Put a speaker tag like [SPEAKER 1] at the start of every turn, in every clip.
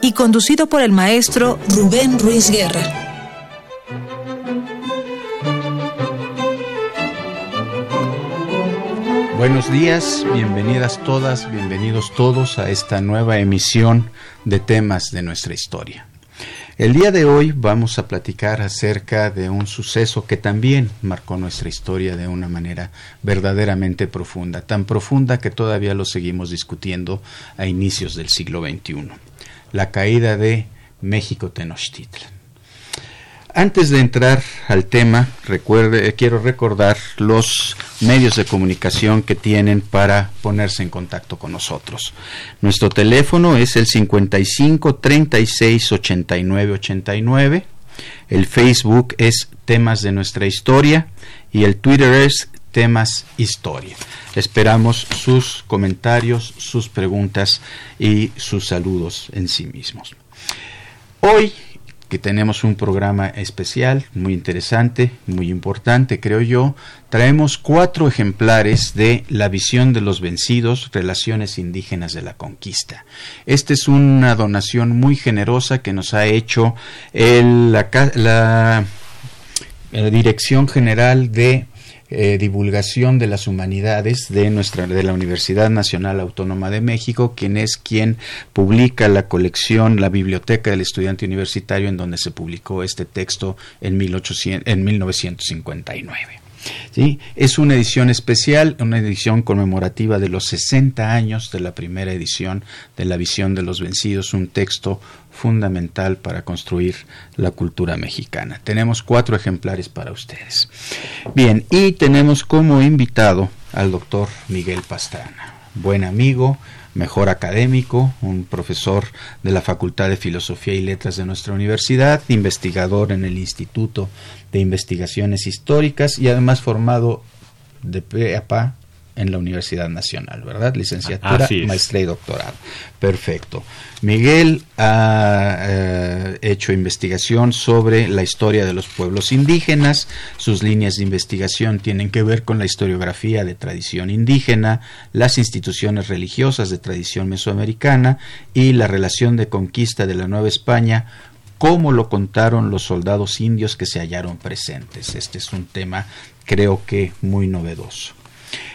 [SPEAKER 1] y conducido por el maestro Rubén Ruiz Guerra.
[SPEAKER 2] Buenos días, bienvenidas todas, bienvenidos todos a esta nueva emisión de temas de nuestra historia. El día de hoy vamos a platicar acerca de un suceso que también marcó nuestra historia de una manera verdaderamente profunda, tan profunda que todavía lo seguimos discutiendo a inicios del siglo XXI la caída de México Tenochtitlan. Antes de entrar al tema, recuerde, quiero recordar los medios de comunicación que tienen para ponerse en contacto con nosotros. Nuestro teléfono es el 55 36 89 89. El Facebook es Temas de nuestra historia y el Twitter es Temas Historia. Esperamos sus comentarios, sus preguntas y sus saludos en sí mismos. Hoy que tenemos un programa especial, muy interesante, muy importante, creo yo, traemos cuatro ejemplares de La visión de los vencidos, relaciones indígenas de la conquista. Esta es una donación muy generosa que nos ha hecho la, la Dirección General de eh, divulgación de las humanidades de nuestra de la Universidad Nacional Autónoma de México, quien es quien publica la colección La Biblioteca del Estudiante Universitario en donde se publicó este texto en 1800, en 1959. Es una edición especial, una edición conmemorativa de los 60 años de la primera edición de La visión de los vencidos, un texto fundamental para construir la cultura mexicana. Tenemos cuatro ejemplares para ustedes. Bien, y tenemos como invitado al doctor Miguel Pastrana, buen amigo, mejor académico, un profesor de la Facultad de Filosofía y Letras de nuestra universidad, investigador en el Instituto de Investigaciones Históricas y además formado de pe en la Universidad Nacional, ¿verdad? Licenciatura, maestría y doctorado. Perfecto. Miguel ha eh, hecho investigación sobre la historia de los pueblos indígenas. Sus líneas de investigación tienen que ver con la historiografía de tradición indígena, las instituciones religiosas de tradición mesoamericana y la relación de conquista de la Nueva España como lo contaron los soldados indios que se hallaron presentes. Este es un tema creo que muy novedoso.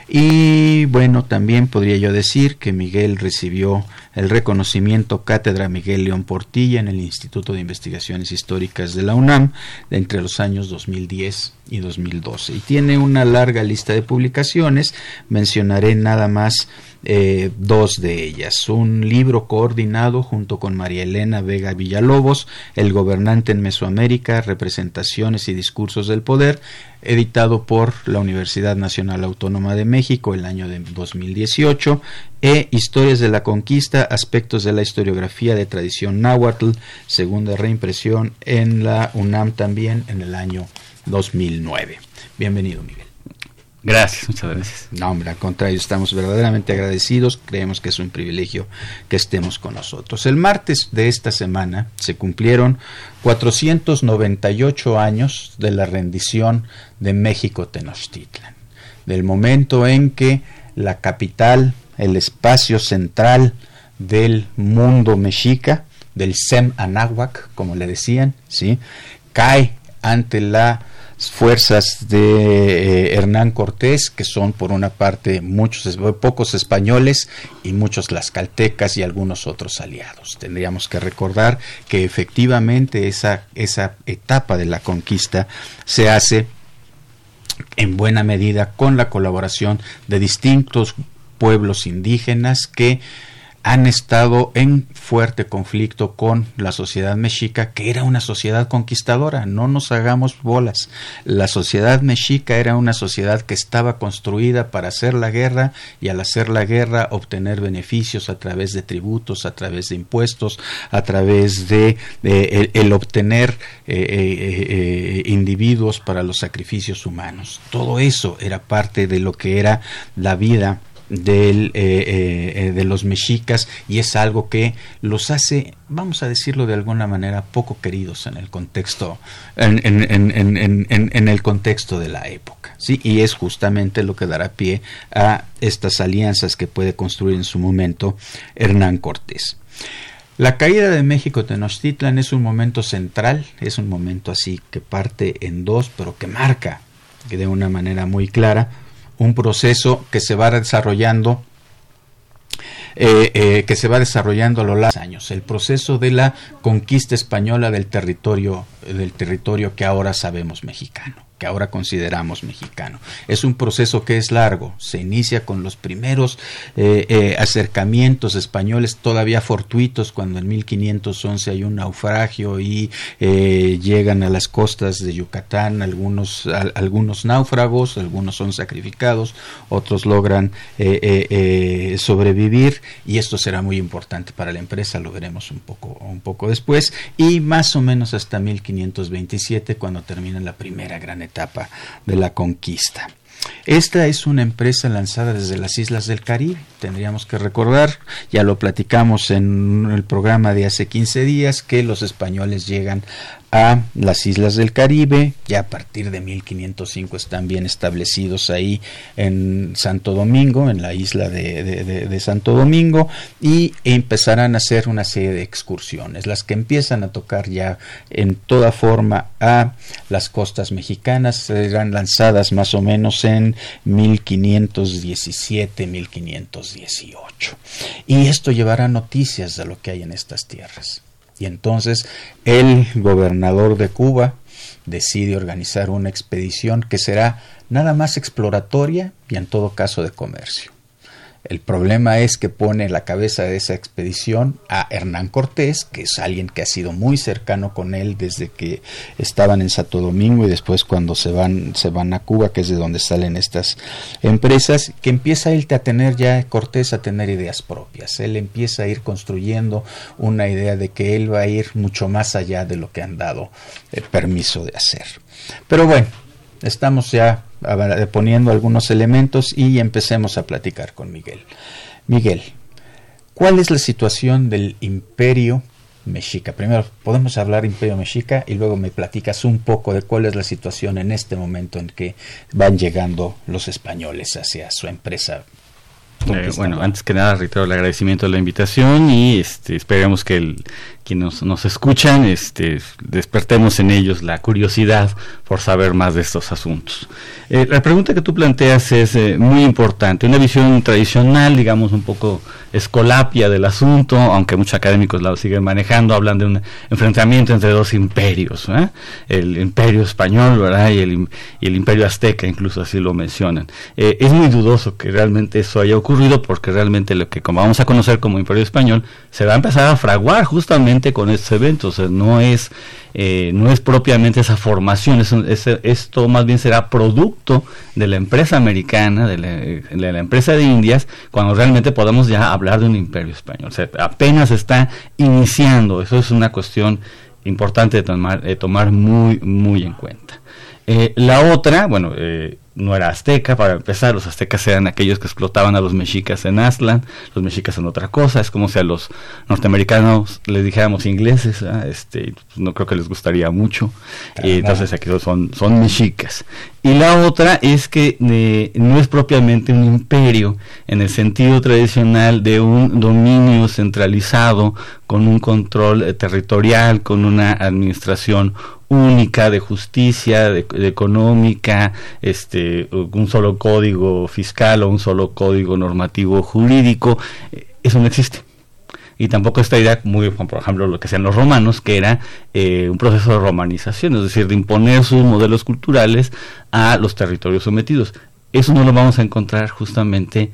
[SPEAKER 2] Y bueno, también podría yo decir que Miguel recibió el reconocimiento Cátedra Miguel León Portilla en el Instituto de Investigaciones Históricas de la UNAM entre los años 2010 y 2012. Y tiene una larga lista de publicaciones, mencionaré nada más eh, dos de ellas. Un libro coordinado junto con María Elena Vega Villalobos, El gobernante en Mesoamérica, Representaciones y Discursos del Poder, editado por la Universidad Nacional Autónoma de México el año de 2018, e Historias de la Conquista, Aspectos de la Historiografía de Tradición Náhuatl, segunda reimpresión en la UNAM también en el año 2009. Bienvenido, Miguel.
[SPEAKER 3] Gracias, muchas gracias.
[SPEAKER 2] No, hombre, al contrario, estamos verdaderamente agradecidos, creemos que es un privilegio que estemos con nosotros. El martes de esta semana se cumplieron 498 años de la rendición de México Tenochtitlan, del momento en que la capital, el espacio central del mundo mexica, del Sem Anáhuac, como le decían, ¿sí? cae ante la fuerzas de eh, Hernán Cortés, que son por una parte muchos pocos españoles y muchos tlaxcaltecas y algunos otros aliados. Tendríamos que recordar que efectivamente esa, esa etapa de la conquista se hace en buena medida con la colaboración de distintos pueblos indígenas que han estado en fuerte conflicto con la sociedad mexica, que era una sociedad conquistadora, no nos hagamos bolas. La sociedad mexica era una sociedad que estaba construida para hacer la guerra y al hacer la guerra obtener beneficios a través de tributos, a través de impuestos, a través de, el, obtener eh, eh, eh, individuos para los sacrificios humanos. Todo eso era parte de lo que era la vida eh, eh, eh, de los mexicas y es algo que los hace, vamos a decirlo de alguna manera, poco queridos en el contexto, en, en, el contexto de la época. ¿sí? Y es justamente lo que dará pie a estas alianzas que puede construir en su momento Hernán Cortés. La caída de México Tenochtitlan es un momento central, es un momento así que parte en dos, pero que marca de una manera muy clara un proceso que se va desarrollando eh, eh, que se va desarrollando a lo largo de los años, el proceso de la conquista española del territorio, del territorio que ahora sabemos mexicano ahora consideramos mexicano. Es un proceso que es largo, se inicia con los primeros eh, eh, acercamientos españoles todavía fortuitos cuando en 1511 hay un naufragio y eh, llegan a las costas de Yucatán algunos, algunos náufragos, algunos son sacrificados, otros logran sobrevivir y esto será muy importante para la empresa, lo veremos un poco, un poco después y más o menos hasta 1527 cuando termina la primera gran etapa de la conquista. Esta es una empresa lanzada desde las islas del Caribe. Tendríamos que recordar, ya lo platicamos en el programa de hace 15 días, que los españoles llegan a las islas del Caribe, ya a partir de 1505 están bien establecidos ahí en Santo Domingo, en la isla de, Santo Domingo, y empezarán a hacer una serie de excursiones, las que empiezan a tocar ya en toda forma a las costas mexicanas, serán lanzadas más o menos en 1517-1518. Y esto llevará noticias de lo que hay en estas tierras. Y entonces el gobernador de Cuba decide organizar una expedición que será nada más exploratoria y en todo caso de comercio. El problema es que pone la cabeza de esa expedición a Hernán Cortés, que es alguien que ha sido muy cercano con él desde que estaban en Santo Domingo y después cuando se van, se van a Cuba, que es de donde salen estas empresas, que empieza él a tener ya Cortés a tener ideas propias. Él empieza a ir construyendo una idea de que él va a ir mucho más allá de lo que han dado el permiso de hacer. Pero bueno, estamos ya poniendo algunos elementos y empecemos a platicar con Miguel. Miguel, ¿cuál es la situación del imperio mexica? Primero, podemos hablar imperio mexica y luego me platicas un poco de cuál es la situación en este momento en que van llegando los españoles hacia su empresa
[SPEAKER 3] eh, bueno, antes que nada reitero el agradecimiento de la invitación y este, esperemos que el, quienes nos, escuchan este, despertemos en ellos la curiosidad por saber más de estos asuntos. Eh, la pregunta que tú planteas es eh, muy importante, una visión tradicional, digamos un poco escolapia del asunto, aunque muchos académicos la siguen manejando, hablan de un enfrentamiento entre dos imperios, el imperio español ¿verdad? Y, el, y el imperio azteca, incluso así lo mencionan. es muy dudoso que realmente eso haya ocurrido porque realmente lo que como vamos a conocer como Imperio Español se va a empezar a fraguar justamente con estos eventos. no es eh, no es propiamente esa formación, es, esto más bien será producto de la empresa americana, de la, empresa de Indias, cuando realmente podamos ya hablar de un imperio español. apenas está iniciando, eso es una cuestión importante de tomar, de tomar muy, muy en cuenta. Eh, la otra, bueno, eh, no era azteca, para empezar, los aztecas eran aquellos que explotaban a los mexicas en Aztlán, los mexicas en otra cosa, es como si a los norteamericanos les dijéramos ingleses, este, pues, no creo que les gustaría mucho, entonces aquí son, son mexicas. Y la otra es que eh, no es propiamente un imperio en el sentido tradicional de un dominio centralizado con un control eh, territorial, con una administración única de justicia, de, económica, este, un solo código fiscal o un solo código normativo jurídico, eh, eso no existe. Y tampoco esta idea, muy por ejemplo lo que sean los romanos, que era eh, un proceso de romanización, es decir, de imponer sus modelos culturales a los territorios sometidos. Eso no lo vamos a encontrar justamente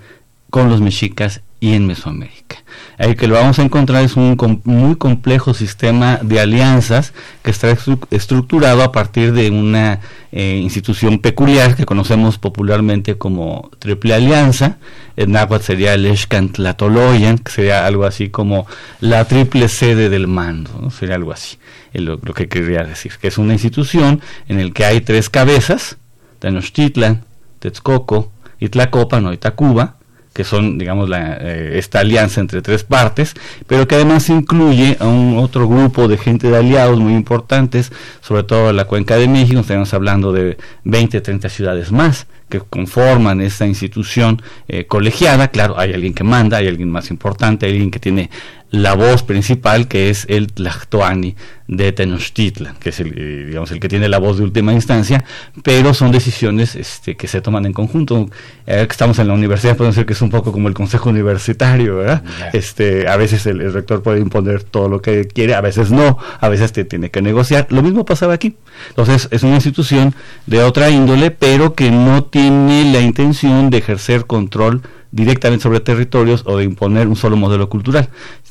[SPEAKER 3] con los mexicas y en Mesoamérica. Ahí que lo vamos a encontrar es un muy complejo sistema de alianzas que está estructurado a partir de una eh, institución peculiar que conocemos popularmente como Triple Alianza. En náhuatl sería el Latoloyan, que sería algo así como la triple sede del mando, sería algo así, lo, lo, que quería decir, que es una institución en la que hay tres cabezas, Tenochtitlan, Texcoco y o Itacuba, que son, digamos, la, eh, esta alianza entre tres partes, pero que además incluye a un otro grupo de gente de aliados muy importantes, sobre todo en la Cuenca de México, estamos hablando de 20, 30 ciudades más que conforman esta institución eh, colegiada, claro, hay alguien que manda, hay alguien más importante, hay alguien que tiene la voz principal que es el Tlactoani de Tenochtitlan, que es el, eh, digamos, el que tiene la voz de última instancia, pero son decisiones este, que se toman en conjunto. Eh, estamos en la universidad, podemos decir que es un poco como el consejo universitario, ¿verdad? Este, a veces el, rector puede imponer todo lo que quiere, a veces no, a veces te tiene que negociar. Lo mismo pasaba aquí. Entonces, es una institución de otra índole, pero que no tiene la intención de ejercer control directamente sobre territorios o de imponer un solo modelo cultural,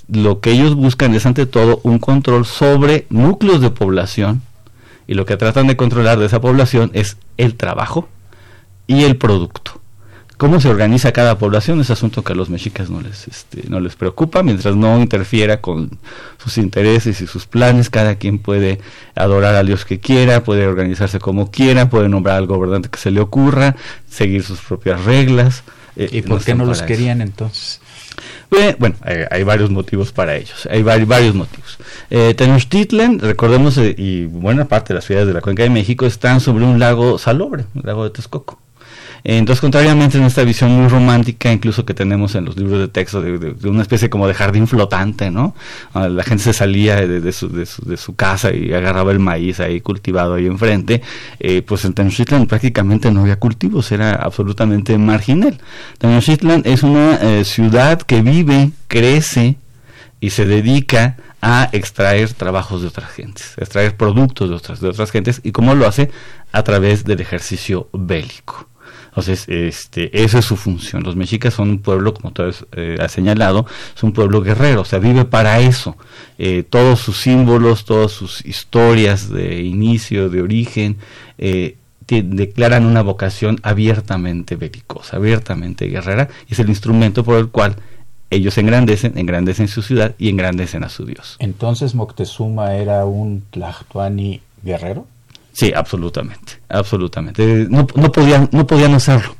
[SPEAKER 3] lo que ellos buscan es ante todo un control sobre núcleos de población y lo que tratan de controlar de esa población es el trabajo y el producto. Cómo se organiza cada población es asunto que a los mexicas no les, este, no les preocupa, mientras no interfiera con sus intereses y sus planes, cada quien puede adorar a Dios que quiera, puede organizarse como quiera, puede nombrar al gobernante que se le ocurra, seguir sus propias reglas.
[SPEAKER 2] Eh, ¿Y por qué no los querían entonces?
[SPEAKER 3] Bueno, hay, varios motivos para ellos, hay varios motivos. Eh, Tenochtitlan, recordemos, eh, y buena parte de las ciudades de la Cuenca de México están sobre un lago salobre, un lago de Texcoco. Entonces, contrariamente en esta visión muy romántica, incluso que tenemos en los libros de texto, de, una especie como de jardín flotante, ¿no? Ah, la gente se salía de, su, de, su, casa y agarraba el maíz ahí cultivado ahí enfrente, eh, pues en Tenochtitlan prácticamente no había cultivos, era absolutamente marginal. Tenochtitlan es una eh, ciudad que vive, crece y se dedica a extraer trabajos de otras gentes, extraer productos de otras, de otras gentes, y cómo lo hace a través del ejercicio bélico. Entonces, este, esa es su función. Los mexicas son un pueblo, como tú eh, has señalado, es un pueblo guerrero, o sea, vive para eso. Eh, todos sus símbolos, todas sus historias de inicio, de origen, eh, declaran una vocación abiertamente belicosa, abiertamente guerrera, y es el instrumento por el cual ellos engrandecen, engrandecen su ciudad y engrandecen a su Dios.
[SPEAKER 2] Entonces Moctezuma era un Tlactuani guerrero?
[SPEAKER 3] Sí, absolutamente, absolutamente. No, no, podían, no podían hacerlo.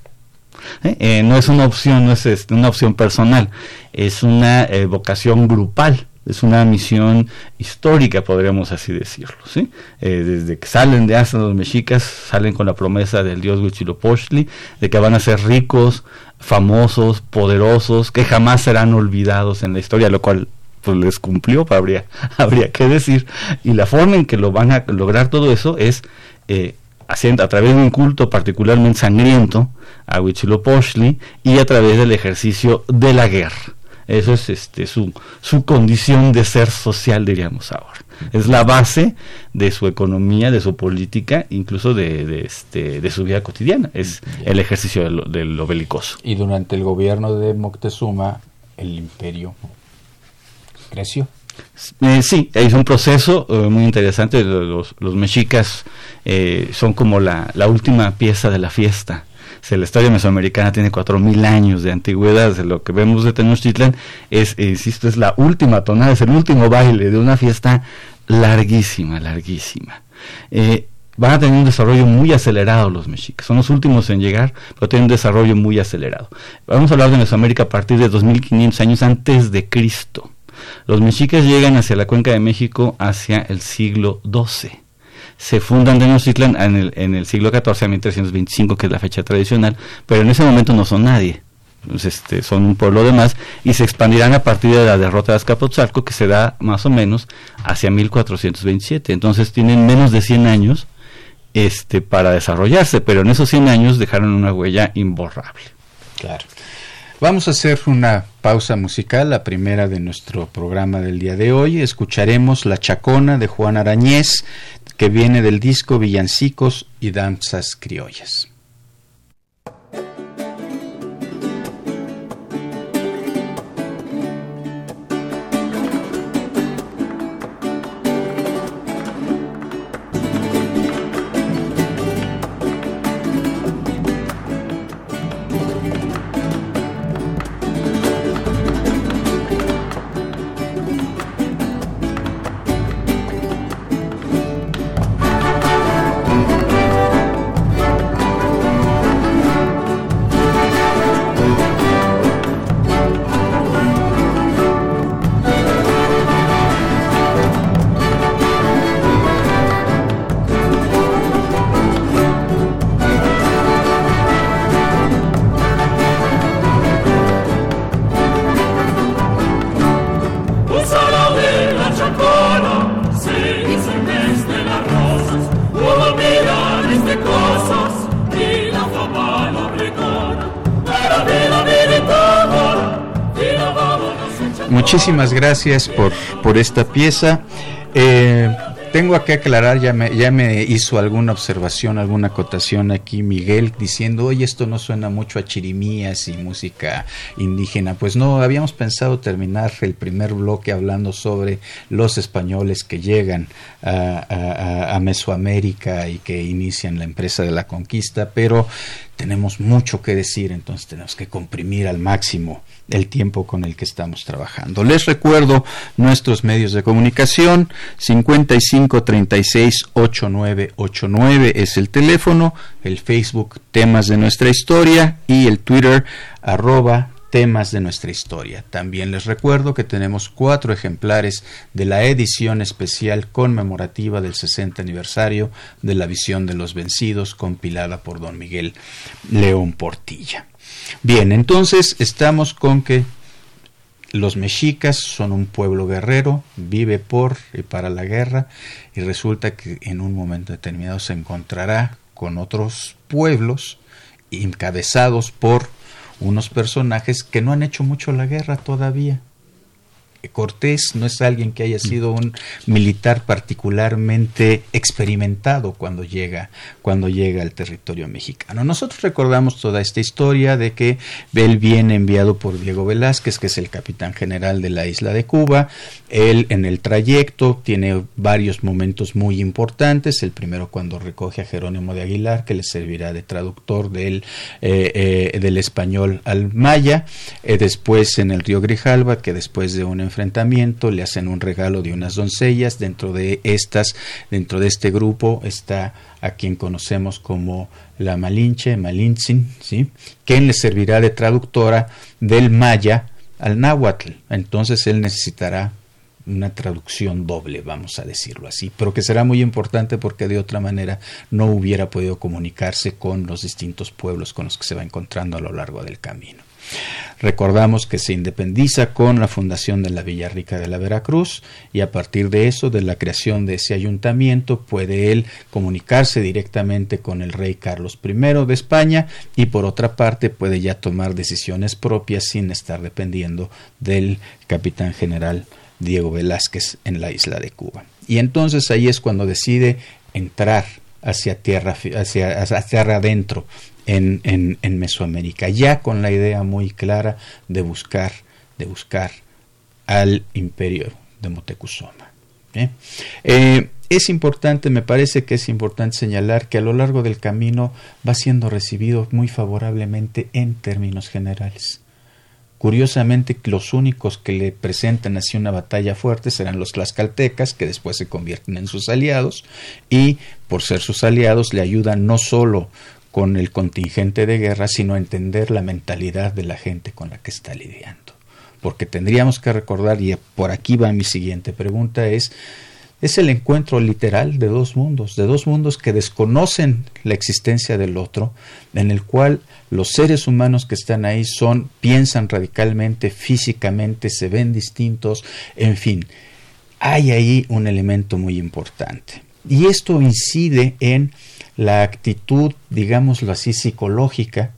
[SPEAKER 3] ¿eh? Eh, no es una opción, no es este, una opción personal, es una eh, vocación grupal, es una misión histórica, podríamos así decirlo. ¿sí? desde que salen de hasta los mexicas, salen con la promesa del dios Huitzilopochtli de que van a ser ricos, famosos, poderosos, que jamás serán olvidados en la historia, lo cual pues les cumplió, habría, habría que decir. Y la forma en que lo van a lograr todo eso es eh, haciendo, a través de un culto particularmente sangriento a Huitzilopochtli y a través del ejercicio de la guerra. Eso es este, su, su condición de ser social, diríamos ahora. Es la base de su economía, de su política, incluso de, de, este, de su vida cotidiana. Es el ejercicio de lo, de lo belicoso.
[SPEAKER 2] Y durante el gobierno de Moctezuma, el imperio creció.
[SPEAKER 3] Eh, sí, es un proceso eh, muy interesante. Los, los mexicas eh, son como la, la, última pieza de la fiesta. la historia mesoamericana tiene cuatro mil años de antigüedad. Lo que vemos de Tenochtitlan es, insisto, es la última tonada, es el último baile de una fiesta larguísima, larguísima. van a tener un desarrollo muy acelerado los mexicas. Son los últimos en llegar, pero tienen un desarrollo muy acelerado. Vamos a hablar de Mesoamérica a partir de 2500 años antes de Cristo. Los mexicas llegan hacia la cuenca de México hacia el siglo XII. Se fundan Tenochtitlan en el, en el siglo XIV, a 1325, que es la fecha tradicional, pero en ese momento no son nadie. este, son un pueblo de más y se expandirán a partir de la derrota de Azcapotzalco que se da más o menos hacia 1427. Entonces tienen menos de 100 años este, para desarrollarse, pero en esos 100 años dejaron una huella imborrable.
[SPEAKER 2] Claro. Vamos a hacer una pausa musical, la primera de nuestro programa del día de hoy. Escucharemos La Chacona de Juan Arañez, que viene del disco Villancicos y Danzas Criollas. Muchísimas gracias por, por esta pieza. Eh, tengo que aclarar, ya me, ya me hizo alguna observación, alguna acotación aquí Miguel diciendo, oye, esto no suena mucho a chirimías y música indígena. Pues no, habíamos pensado terminar el primer bloque hablando sobre los españoles que llegan a, a Mesoamérica y que inician la empresa de la conquista, pero tenemos mucho que decir, entonces tenemos que comprimir al máximo el tiempo con el que estamos trabajando. Les recuerdo nuestros medios de comunicación, 55 36 8989 es el teléfono, el Facebook temas de nuestra historia y el Twitter temas de nuestra historia. También les recuerdo que tenemos cuatro ejemplares de la edición especial conmemorativa del 60 aniversario de la visión de los vencidos compilada por don Miguel León Portilla. Bien, entonces estamos con que los mexicas son un pueblo guerrero, vive por y para la guerra y resulta que en un momento determinado se encontrará con otros pueblos encabezados por unos personajes que no han hecho mucho la guerra todavía. Cortés no es alguien que haya sido un militar particularmente experimentado cuando llega, cuando llega al territorio mexicano. Nosotros recordamos toda esta historia de que él viene enviado por Diego Velázquez, que es el capitán general de la isla de Cuba. Él en el trayecto tiene varios momentos muy importantes. El primero cuando recoge a Jerónimo de Aguilar, que le servirá de traductor del, eh, eh, del español al maya. Eh, después en el río Grijalva, que después de un enfrentamiento, le hacen un regalo de unas doncellas, dentro de estas, dentro de este grupo está a quien conocemos como la Malinche, Malintzin, ¿sí? quien le servirá de traductora del maya al náhuatl. Entonces él necesitará una traducción doble, vamos a decirlo así, pero que será muy importante porque de otra manera no hubiera podido comunicarse con los distintos pueblos con los que se va encontrando a lo largo del camino. Recordamos que se independiza con la fundación de la Villa Rica de la Veracruz y a partir de eso, de la creación de ese ayuntamiento, puede él comunicarse directamente con el rey Carlos I de España y por otra parte puede ya tomar decisiones propias sin estar dependiendo del capitán general Diego Velázquez en la isla de Cuba. Y entonces ahí es cuando decide entrar hacia tierra, hacia, hacia tierra adentro en, en, en, Mesoamérica, ya con la idea muy clara de buscar, de buscar al imperio de Motecuzoma. ¿eh? Es importante, me parece que es importante señalar que a lo largo del camino va siendo recibido muy favorablemente en términos generales. Curiosamente, los únicos que le presentan así una batalla fuerte serán los tlaxcaltecas, que después se convierten en sus aliados, y por ser sus aliados le ayudan no solo con el contingente de guerra, sino entender la mentalidad de la gente con la que está lidiando. Porque tendríamos que recordar, y por aquí va mi siguiente pregunta, es es el encuentro literal de dos mundos, de dos mundos que desconocen la existencia del otro, en el cual los seres humanos que están ahí son, piensan radicalmente, físicamente, se ven distintos, en fin, hay ahí un elemento muy importante. Y esto incide en la actitud, digámoslo así, psicológica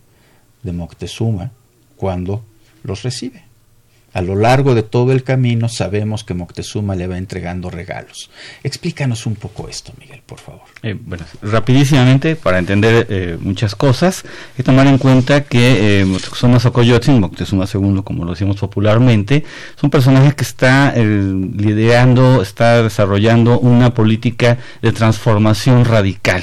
[SPEAKER 2] de Moctezuma cuando los recibe a lo largo de todo el camino sabemos que Moctezuma le va entregando regalos. Explícanos un poco esto, Miguel, por favor.
[SPEAKER 3] Eh, bueno, rapidísimamente, para entender eh, muchas cosas, hay que tomar en cuenta que eh, Moctezuma Xocoyotzin, Moctezuma II, como lo decimos popularmente, es un personaje que está eh, liderando, está desarrollando una política de transformación radical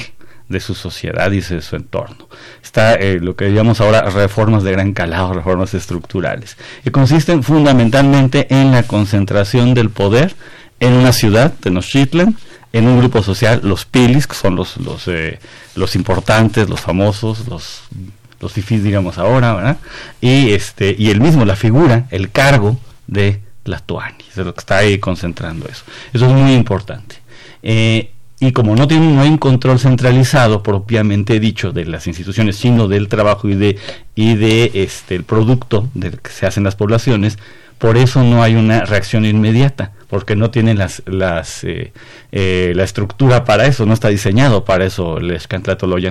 [SPEAKER 3] de su sociedad y de su entorno. Está eh, lo que llamamos ahora reformas de gran calado, reformas estructurales, que consisten fundamentalmente en la concentración del poder en una ciudad, Tenochtitlan, en un grupo social, los pilis, que son los, los, eh, los importantes, los famosos, los los fifís, digamos ahora. Y, este, y el mismo, la figura, el cargo de las tuanis, de lo que está ahí concentrando eso. Eso es muy importante. Eh, y como no, tiene, no hay un control centralizado propiamente dicho de las instituciones, sino del trabajo y de, y de este, el producto del que se hacen las poblaciones, por eso no hay una reacción inmediata, porque no tienen las, las, eh, eh, la estructura para eso, no está diseñado para eso el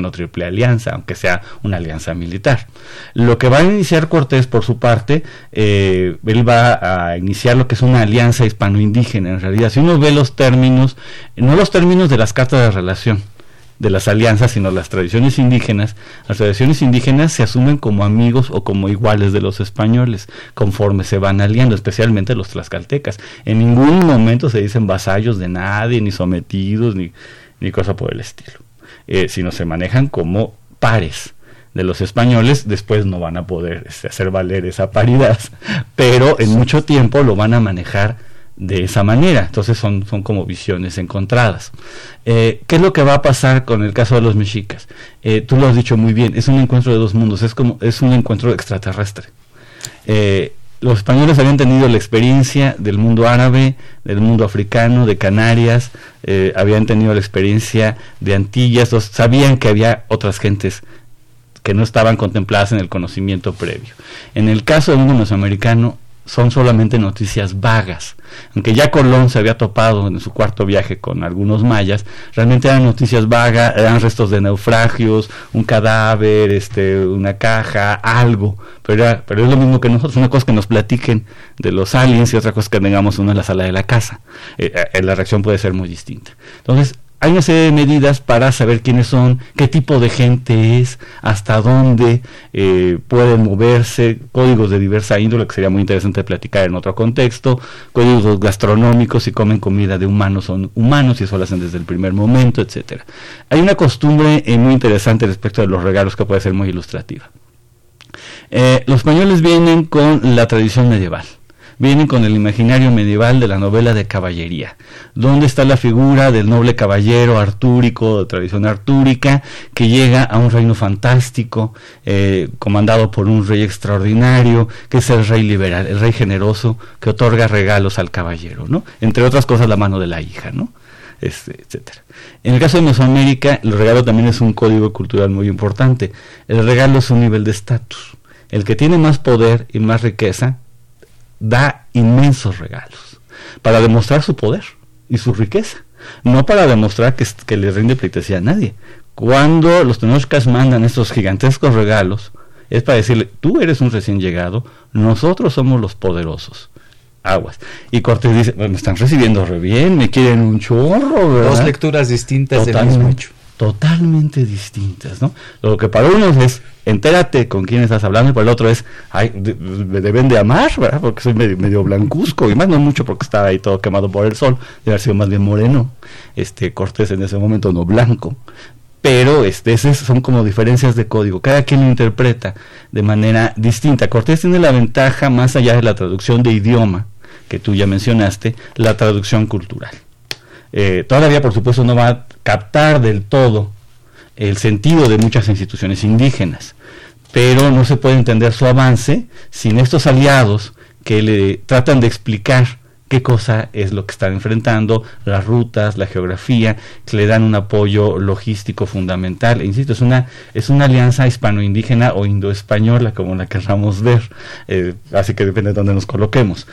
[SPEAKER 3] no Triple Alianza, aunque sea una alianza militar. Lo que va a iniciar Cortés, por su parte, eh, él va a iniciar lo que es una alianza hispano-indígena, en realidad. Si uno ve los términos, no los términos de las cartas de relación, de las alianzas, sino las tradiciones indígenas, las tradiciones indígenas se asumen como amigos o como iguales de los españoles, conforme se van aliando, especialmente los tlaxcaltecas. En ningún momento se dicen vasallos de nadie, ni sometidos, ni, ni cosa por el estilo, eh, sino se manejan como pares de los españoles, después no van a poder este, hacer valer esa paridad, pero en mucho tiempo lo van a manejar de esa manera. Entonces son, son como visiones encontradas. Eh, ¿Qué es lo que va a pasar con el caso de los mexicas? Eh, tú lo has dicho muy bien, es un encuentro de dos mundos, es como es un encuentro extraterrestre. Eh, los españoles habían tenido la experiencia del mundo árabe, del mundo africano, de Canarias, habían tenido la experiencia de Antillas, sabían que había otras gentes que no estaban contempladas en el conocimiento previo. En el caso del mundo mesoamericano, son solamente noticias vagas. Aunque ya Colón se había topado en su cuarto viaje con algunos mayas, realmente eran noticias vagas, eran restos de naufragios, un cadáver, este, una caja, algo. Pero, pero es lo mismo que nosotros, una cosa que nos platiquen de los aliens y otra cosa que tengamos uno en la sala de la casa. Eh, eh, la reacción puede ser muy distinta. Entonces, hay una serie de medidas para saber quiénes son, qué tipo de gente es, hasta dónde eh, pueden moverse, códigos de diversa índole, que sería muy interesante platicar en otro contexto, códigos gastronómicos, si comen comida de humanos son humanos, si eso lo hacen desde el primer momento, etcétera. Hay una costumbre eh, muy interesante respecto de los regalos que puede ser muy ilustrativa. Eh, los españoles vienen con la tradición medieval vienen con el imaginario medieval de la novela de caballería, donde está la figura del noble caballero artúrico, de tradición artúrica, que llega a un reino fantástico, eh, comandado por un rey extraordinario, que es el rey liberal, el rey generoso, que otorga regalos al caballero, ¿no? Entre otras cosas, la mano de la hija, ¿no? Este, etcétera. En el caso de Mesoamérica, el regalo también es un código cultural muy importante. El regalo es un nivel de estatus. El que tiene más poder y más riqueza da inmensos regalos para demostrar su poder y su riqueza, no para demostrar que, que le rinde pleitesía a nadie. Cuando los tenochcas mandan estos gigantescos regalos, es para decirle, tú eres un recién llegado, nosotros somos los poderosos. Aguas. Y Cortés dice, me están recibiendo re bien, me quieren un chorro,
[SPEAKER 2] Dos lecturas distintas
[SPEAKER 3] del mismo hecho totalmente distintas, ¿no? Lo que para unos es entérate con quién estás hablando y para el otro es, ay, me deben de amar, ¿verdad? Porque soy medio, blancuzco y más no mucho porque estaba ahí todo quemado por el sol, debe haber sido más bien moreno, este Cortés en ese momento no blanco, pero este, esas son como diferencias de código, cada quien lo interpreta de manera distinta. Cortés tiene la ventaja, más allá de la traducción de idioma, que tú ya mencionaste, la traducción cultural. Eh, todavía, por supuesto, no va a captar del todo el sentido de muchas instituciones indígenas, pero no se puede entender su avance sin estos aliados que le tratan de explicar qué cosa es lo que están enfrentando, las rutas, la geografía, que le dan un apoyo logístico fundamental. E insisto, es una, es una alianza hispano-indígena o indo-española, como la querramos ver, eh, así que depende de dónde nos coloquemos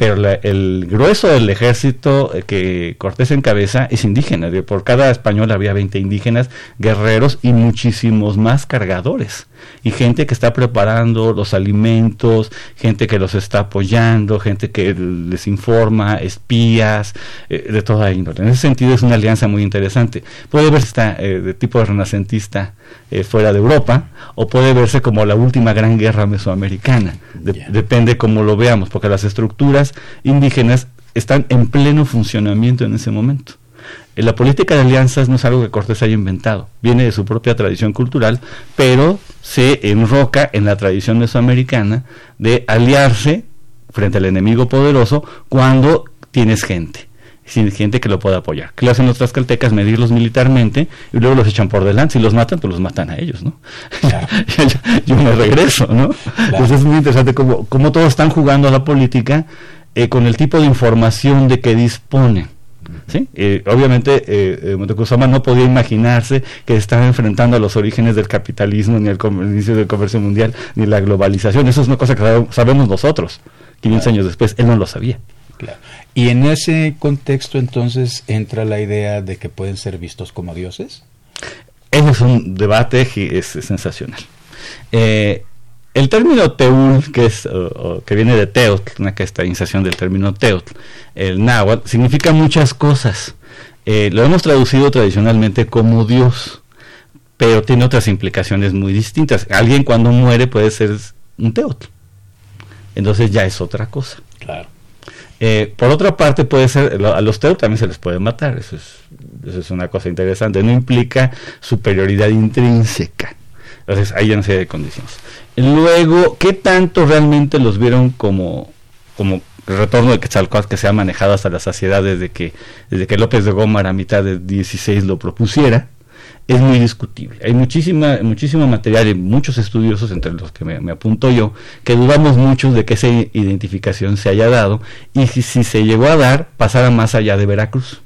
[SPEAKER 3] pero el grueso del ejército eh, que Cortés encabeza es indígena. Por cada español había 20 indígenas, guerreros y muchísimos más cargadores y gente que está preparando los alimentos, gente que los está apoyando, gente que les informa, espías, eh, de toda índole. En ese sentido es una alianza muy interesante. Puede verse esta, eh, de tipo renacentista eh, fuera de Europa o puede verse como la última gran guerra mesoamericana. Depende cómo lo veamos, porque las estructuras indígenas están en pleno funcionamiento en ese momento. La política de alianzas no es algo que Cortés haya inventado, viene de su propia tradición cultural, pero se enroca en la tradición mesoamericana de aliarse frente al enemigo poderoso cuando tienes gente sin gente que lo pueda apoyar. ¿Qué le hacen otras caltecas? Medirlos militarmente y luego los echan por delante. Si los matan, pues los matan a ellos, ¿no? yo, me regreso, ¿no? Entonces es muy interesante cómo, cómo todos están jugando a la política eh, con el tipo de información de que disponen. ¿Sí? Eh, obviamente eh, eh no podía imaginarse que estaba enfrentando a los orígenes del capitalismo, ni el inicio del comercio mundial, ni la globalización. Eso es una cosa que sabemos nosotros. 500 años después, él no lo sabía.
[SPEAKER 2] Y en ese contexto entonces entra la idea de que pueden ser vistos como dioses.
[SPEAKER 3] Ese es un debate es, sensacional. Eh, el término teul, que, es, que viene de teotl, una cristalización del término teotl, el náhuatl, significa muchas cosas. Eh, lo hemos traducido tradicionalmente como Dios, pero tiene otras implicaciones muy distintas. Alguien cuando muere puede ser un teotl. Entonces ya es otra cosa.
[SPEAKER 2] Claro.
[SPEAKER 3] Eh, por otra parte, puede ser, a los teotl también se les puede matar, eso es, eso es una cosa interesante, no implica superioridad intrínseca. Entonces, hay serie de condiciones. Luego, ¿qué tanto realmente los vieron como, como el retorno de Quetzalcóatl que se ha manejado hasta la saciedad desde que, desde que López de Gómez a mitad de 16 lo propusiera? es muy discutible. Hay muchísima, muchísimo material y muchos estudiosos, entre los que me, apunto yo, que dudamos mucho de que esa identificación se haya dado y si, si se llegó a dar, pasara más allá de Veracruz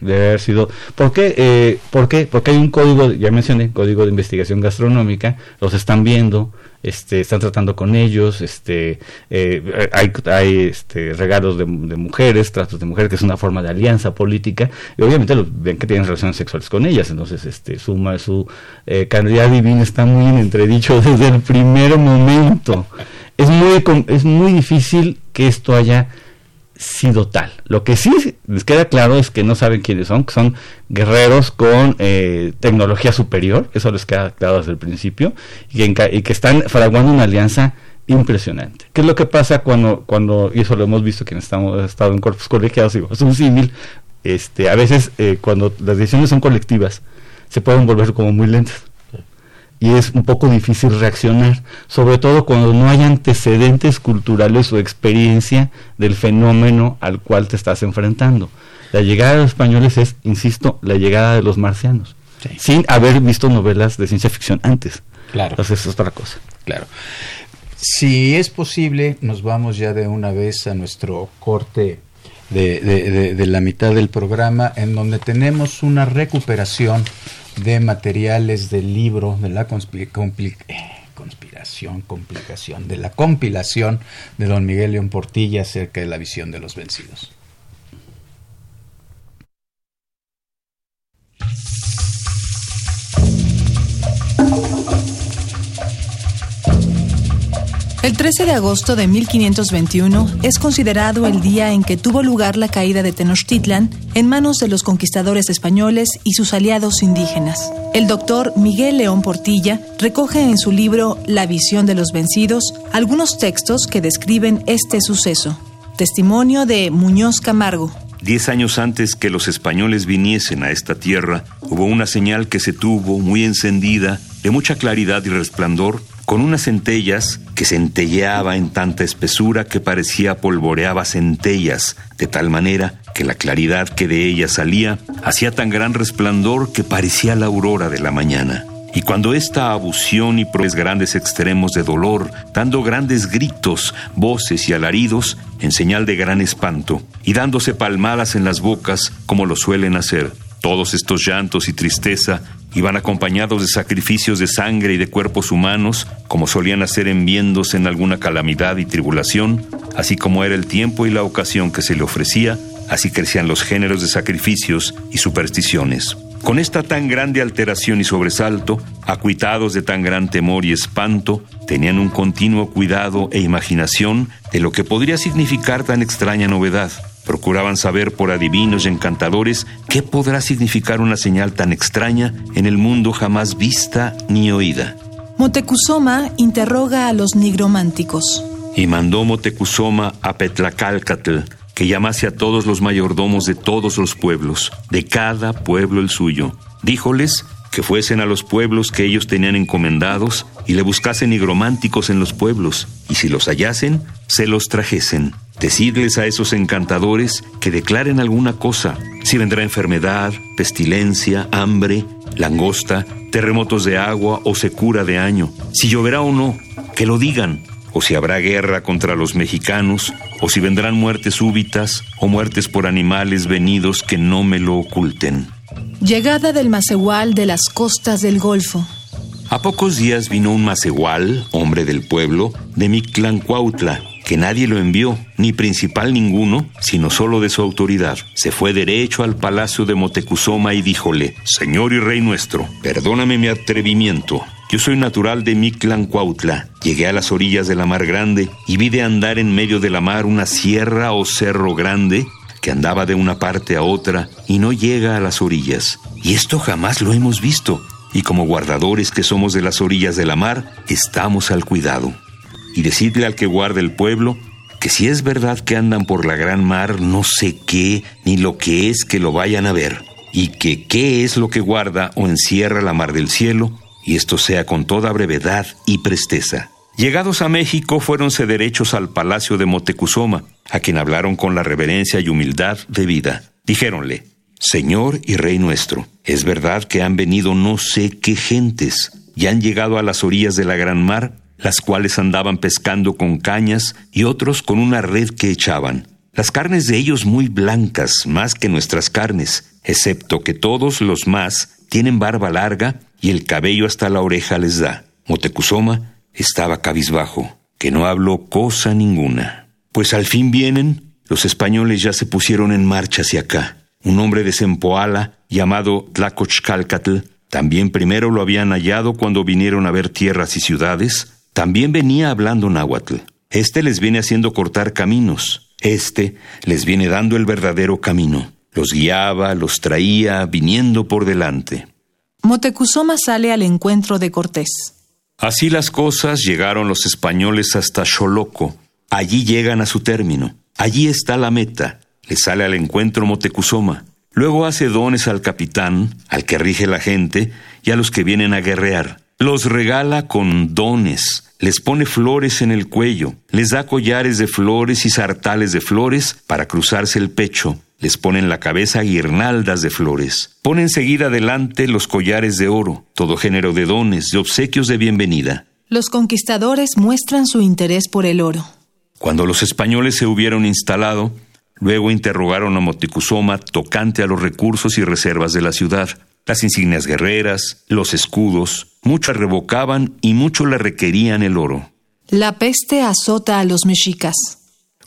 [SPEAKER 3] debe haber sido. ¿Por qué? Eh, ¿Por qué? Porque hay un código, ya mencioné, código de investigación gastronómica, los están viendo, este, están tratando con ellos, este, eh, hay, hay este, regalos de, mujeres, tratos de mujeres, que es una forma de alianza política, y obviamente ven que tienen relaciones sexuales con ellas, entonces este, suma su eh, calidad divina está muy en entredicho desde el primer momento. Es muy, es muy difícil que esto haya sido tal. Lo que sí les queda claro es que no saben quiénes son, que son guerreros con eh, tecnología superior, eso les queda claro desde el principio, y que, están fraguando una alianza impresionante. ¿Qué es lo que pasa cuando, cuando y eso lo hemos visto quienes estamos estado en cuerpos colegiados, es un símil, este, a veces eh, cuando las decisiones son colectivas, se pueden volver como muy lentas y es un poco difícil reaccionar, sobre todo cuando no hay antecedentes culturales o experiencia del fenómeno al cual te estás enfrentando. La llegada de los españoles es, insisto, la llegada de los marcianos, sin haber visto novelas de ciencia ficción antes.
[SPEAKER 2] Claro.
[SPEAKER 3] Entonces es otra cosa.
[SPEAKER 2] Claro. Si es posible, nos vamos ya de una vez a nuestro corte de, de, de la mitad del programa, en donde tenemos una recuperación de materiales del libro de la eh, conspiración, complicación, de la compilación de don Miguel León Portilla acerca de la visión de los vencidos.
[SPEAKER 1] El 13 de agosto de 1521 es considerado el día en que tuvo lugar la caída de Tenochtitlan en manos de los conquistadores españoles y sus aliados indígenas. El doctor Miguel León Portilla recoge en su libro La visión de los vencidos algunos textos que describen este suceso. Testimonio de Muñoz Camargo.
[SPEAKER 4] Diez años antes que los españoles viniesen a esta tierra, hubo una señal que se tuvo muy encendida, de mucha claridad y resplandor, con unas centellas que centelleaba en tanta espesura que parecía polvoreaba centellas, de tal manera que la claridad que de ella salía hacía tan gran resplandor que parecía la aurora de la mañana. Y cuando esta abusión y pruebas grandes extremos de dolor, dando grandes gritos, voces y alaridos, en señal de gran espanto, y dándose palmadas en las bocas, como lo suelen hacer, todos estos llantos y tristeza iban acompañados de sacrificios de sangre y de cuerpos humanos, como solían hacer enviéndose en alguna calamidad y tribulación, así como era el tiempo y la ocasión que se le ofrecía, así crecían los géneros de sacrificios y supersticiones. Con esta tan grande alteración y sobresalto, acuitados de tan gran temor y espanto, tenían un continuo cuidado e imaginación de lo que podría significar tan extraña novedad, Procuraban saber por adivinos y encantadores qué podrá significar una señal tan extraña en el mundo jamás vista ni oída.
[SPEAKER 1] Motecuzoma interroga a los nigrománticos.
[SPEAKER 4] Y mandó Motecuzoma a Petlacalcatl que llamase a todos los mayordomos de todos los pueblos, de cada pueblo el suyo. Díjoles que fuesen a los pueblos que ellos tenían encomendados y le buscasen nigrománticos en los pueblos, y si los hallasen, se los trajesen. Decidles a esos encantadores que declaren alguna cosa, si vendrá enfermedad, pestilencia, hambre, langosta, terremotos de agua o secura de año, si lloverá o no, que lo digan, o si habrá guerra contra los mexicanos, o si vendrán muertes súbitas o muertes por animales venidos que no me lo oculten.
[SPEAKER 1] Llegada del Macehual de las costas del Golfo.
[SPEAKER 4] A pocos días vino un Macehual, hombre del pueblo, de Mictlancuautla, que nadie lo envió, ni principal ninguno, sino solo de su autoridad. Se fue derecho al palacio de Motecuzoma y díjole, Señor y Rey nuestro, perdóname mi atrevimiento. Yo soy natural de Mictlan Cuautla. Llegué a las orillas de la mar grande y vi de andar en medio de la mar una sierra o cerro grande que andaba de una parte a otra y no llega a las orillas. Y esto jamás lo hemos visto. Y como guardadores que somos de las orillas de la mar, estamos al cuidado y decidle al que guarda el pueblo que si es verdad que andan por la gran mar, no sé qué ni lo que es que lo vayan a ver, y que qué es lo que guarda o encierra la mar del cielo, y esto sea con toda brevedad y presteza. Llegados a México, fuéronse derechos al palacio de Motecuzoma, a quien hablaron con la reverencia y humildad debida. Dijéronle, Señor y Rey nuestro, es verdad que han venido no sé qué gentes, y han llegado a las orillas de la gran mar, las cuales andaban pescando con cañas y otros con una red que echaban. Las carnes de ellos muy blancas, más que nuestras carnes, excepto que todos los más tienen barba larga y el cabello hasta la oreja les da. Motecuzoma estaba cabizbajo, que no habló cosa ninguna. Pues al fin vienen, los españoles ya se pusieron en marcha hacia acá. Un hombre de Sempoala, llamado Tlacochcalcatl, también primero lo habían hallado cuando vinieron a ver tierras y ciudades, también venía hablando náhuatl. Este les viene haciendo cortar caminos. Este les viene dando el verdadero camino. Los guiaba, los traía, viniendo por delante.
[SPEAKER 1] Motecuzoma sale al encuentro de Cortés.
[SPEAKER 4] Así las cosas llegaron los españoles hasta Xoloco. Allí llegan a su término. Allí está la meta. Le sale al encuentro Motecuzoma. Luego hace dones al capitán, al que rige la gente, y a los que vienen a guerrear. Los regala con dones, les pone flores en el cuello, les da collares de flores y sartales de flores para cruzarse el pecho, les pone en la cabeza guirnaldas de flores, pone enseguida delante los collares de oro, todo género de dones, de obsequios de bienvenida.
[SPEAKER 1] Los conquistadores muestran su interés por el oro.
[SPEAKER 4] Cuando los españoles se hubieron instalado, luego interrogaron a Moticuzoma tocante a los recursos y reservas de la ciudad las insignias guerreras, los escudos, muchos revocaban y muchos le requerían el oro.
[SPEAKER 1] La peste azota a los mexicas.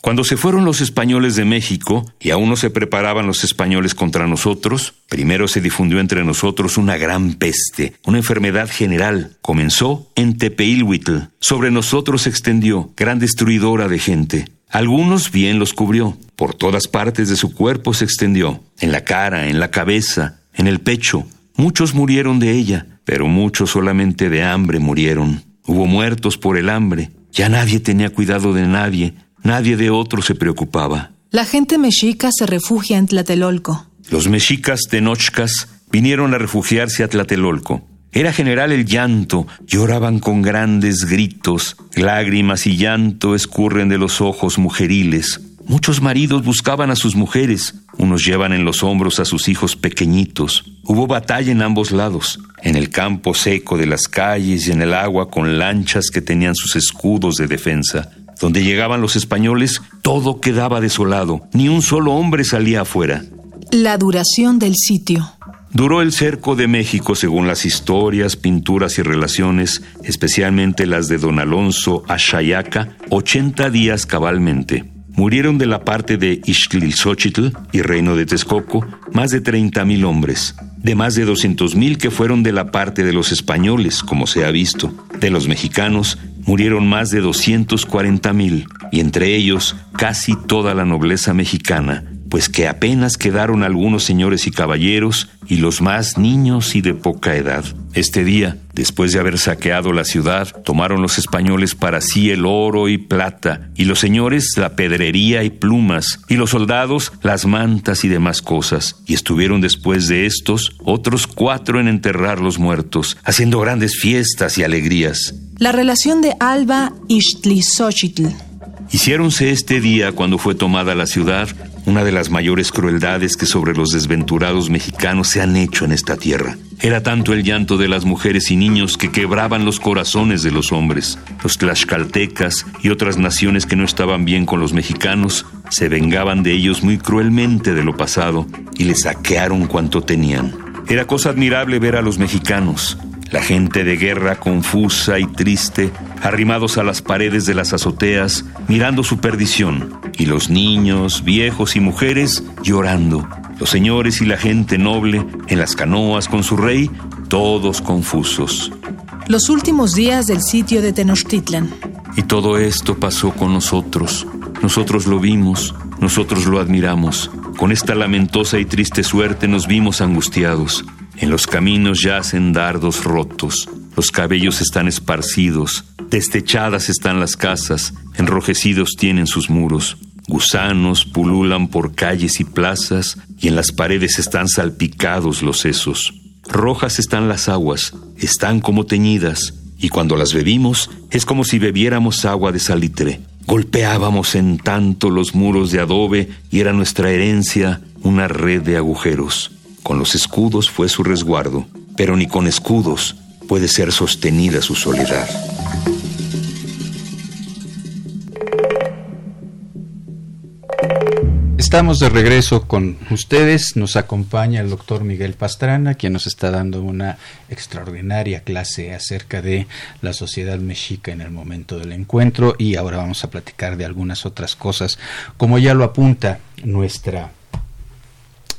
[SPEAKER 4] Cuando se fueron los españoles de México y aún no se preparaban los españoles contra nosotros, primero se difundió entre nosotros una gran peste, una enfermedad general. Comenzó en Tepeilhuitl. Sobre nosotros se extendió, gran destruidora de gente. Algunos bien los cubrió, por todas partes de su cuerpo se extendió, en la cara, en la cabeza, en el pecho. Muchos murieron de ella, pero muchos solamente de hambre murieron. Hubo muertos por el hambre. Ya nadie tenía cuidado de nadie, nadie de otro se preocupaba.
[SPEAKER 1] La gente mexica se refugia en Tlatelolco.
[SPEAKER 4] Los mexicas tenochcas vinieron a refugiarse a Tlatelolco. Era general el llanto, lloraban con grandes gritos, lágrimas y llanto escurren de los ojos mujeriles. Muchos maridos buscaban a sus mujeres, unos llevan en los hombros a sus hijos pequeñitos. Hubo batalla en ambos lados, en el campo seco de las calles y en el agua con lanchas que tenían sus escudos de defensa. Donde llegaban los españoles, todo quedaba desolado, ni un solo hombre salía afuera.
[SPEAKER 1] La duración del sitio.
[SPEAKER 4] Duró el cerco de México según las historias, pinturas y relaciones, especialmente las de don Alonso Ashayaca, 80 días cabalmente. Murieron de la parte de Ixtlilxochitl y reino de Texcoco más de 30.000 hombres, de más de 200.000 que fueron de la parte de los españoles, como se ha visto. De los mexicanos murieron más de 240.000 y entre ellos casi toda la nobleza mexicana, pues que apenas quedaron algunos señores y caballeros y los más niños y de poca edad. Este día, después de haber saqueado la ciudad, tomaron los españoles para sí el oro y plata, y los señores la pedrería y plumas, y los soldados las mantas y demás cosas, y estuvieron después de estos otros cuatro en enterrar los muertos, haciendo grandes fiestas y alegrías.
[SPEAKER 1] La relación de Alba y.
[SPEAKER 4] Hiciéronse este día, cuando fue tomada la ciudad, una de las mayores crueldades que sobre los desventurados mexicanos se han hecho en esta tierra. Era tanto el llanto de las mujeres y niños que quebraban los corazones de los hombres. Los tlaxcaltecas y otras naciones que no estaban bien con los mexicanos se vengaban de ellos muy cruelmente de lo pasado y les saquearon cuanto tenían. Era cosa admirable ver a los mexicanos, La gente de guerra confusa y triste, arrimados a las paredes de las azoteas, mirando su perdición, y los niños, viejos y mujeres llorando, los señores y la gente noble en las canoas con su rey, todos confusos.
[SPEAKER 5] Los últimos días del sitio de Tenochtitlan.
[SPEAKER 4] Y todo esto pasó con nosotros. Nosotros lo vimos, nosotros lo admiramos. Con esta lamentosa y triste suerte nos vimos angustiados. En los caminos yacen dardos rotos, los cabellos están esparcidos, destechadas están las casas, enrojecidos tienen sus muros. Gusanos pululan por calles y plazas, y en las paredes están salpicados los sesos. Rojas están las aguas, están como teñidas, y cuando las bebimos es como si bebiéramos agua de salitre. Golpeábamos en tanto los muros de adobe y era nuestra herencia una red de agujeros. Con los escudos fue su resguardo, pero ni con escudos puede ser sostenida su soledad.
[SPEAKER 2] Estamos de regreso con ustedes. Nos acompaña el doctor Miguel Pastrana, quien nos está dando una extraordinaria clase acerca de la sociedad mexica en el momento del encuentro y ahora vamos a platicar de algunas otras cosas, como ya lo apunta nuestra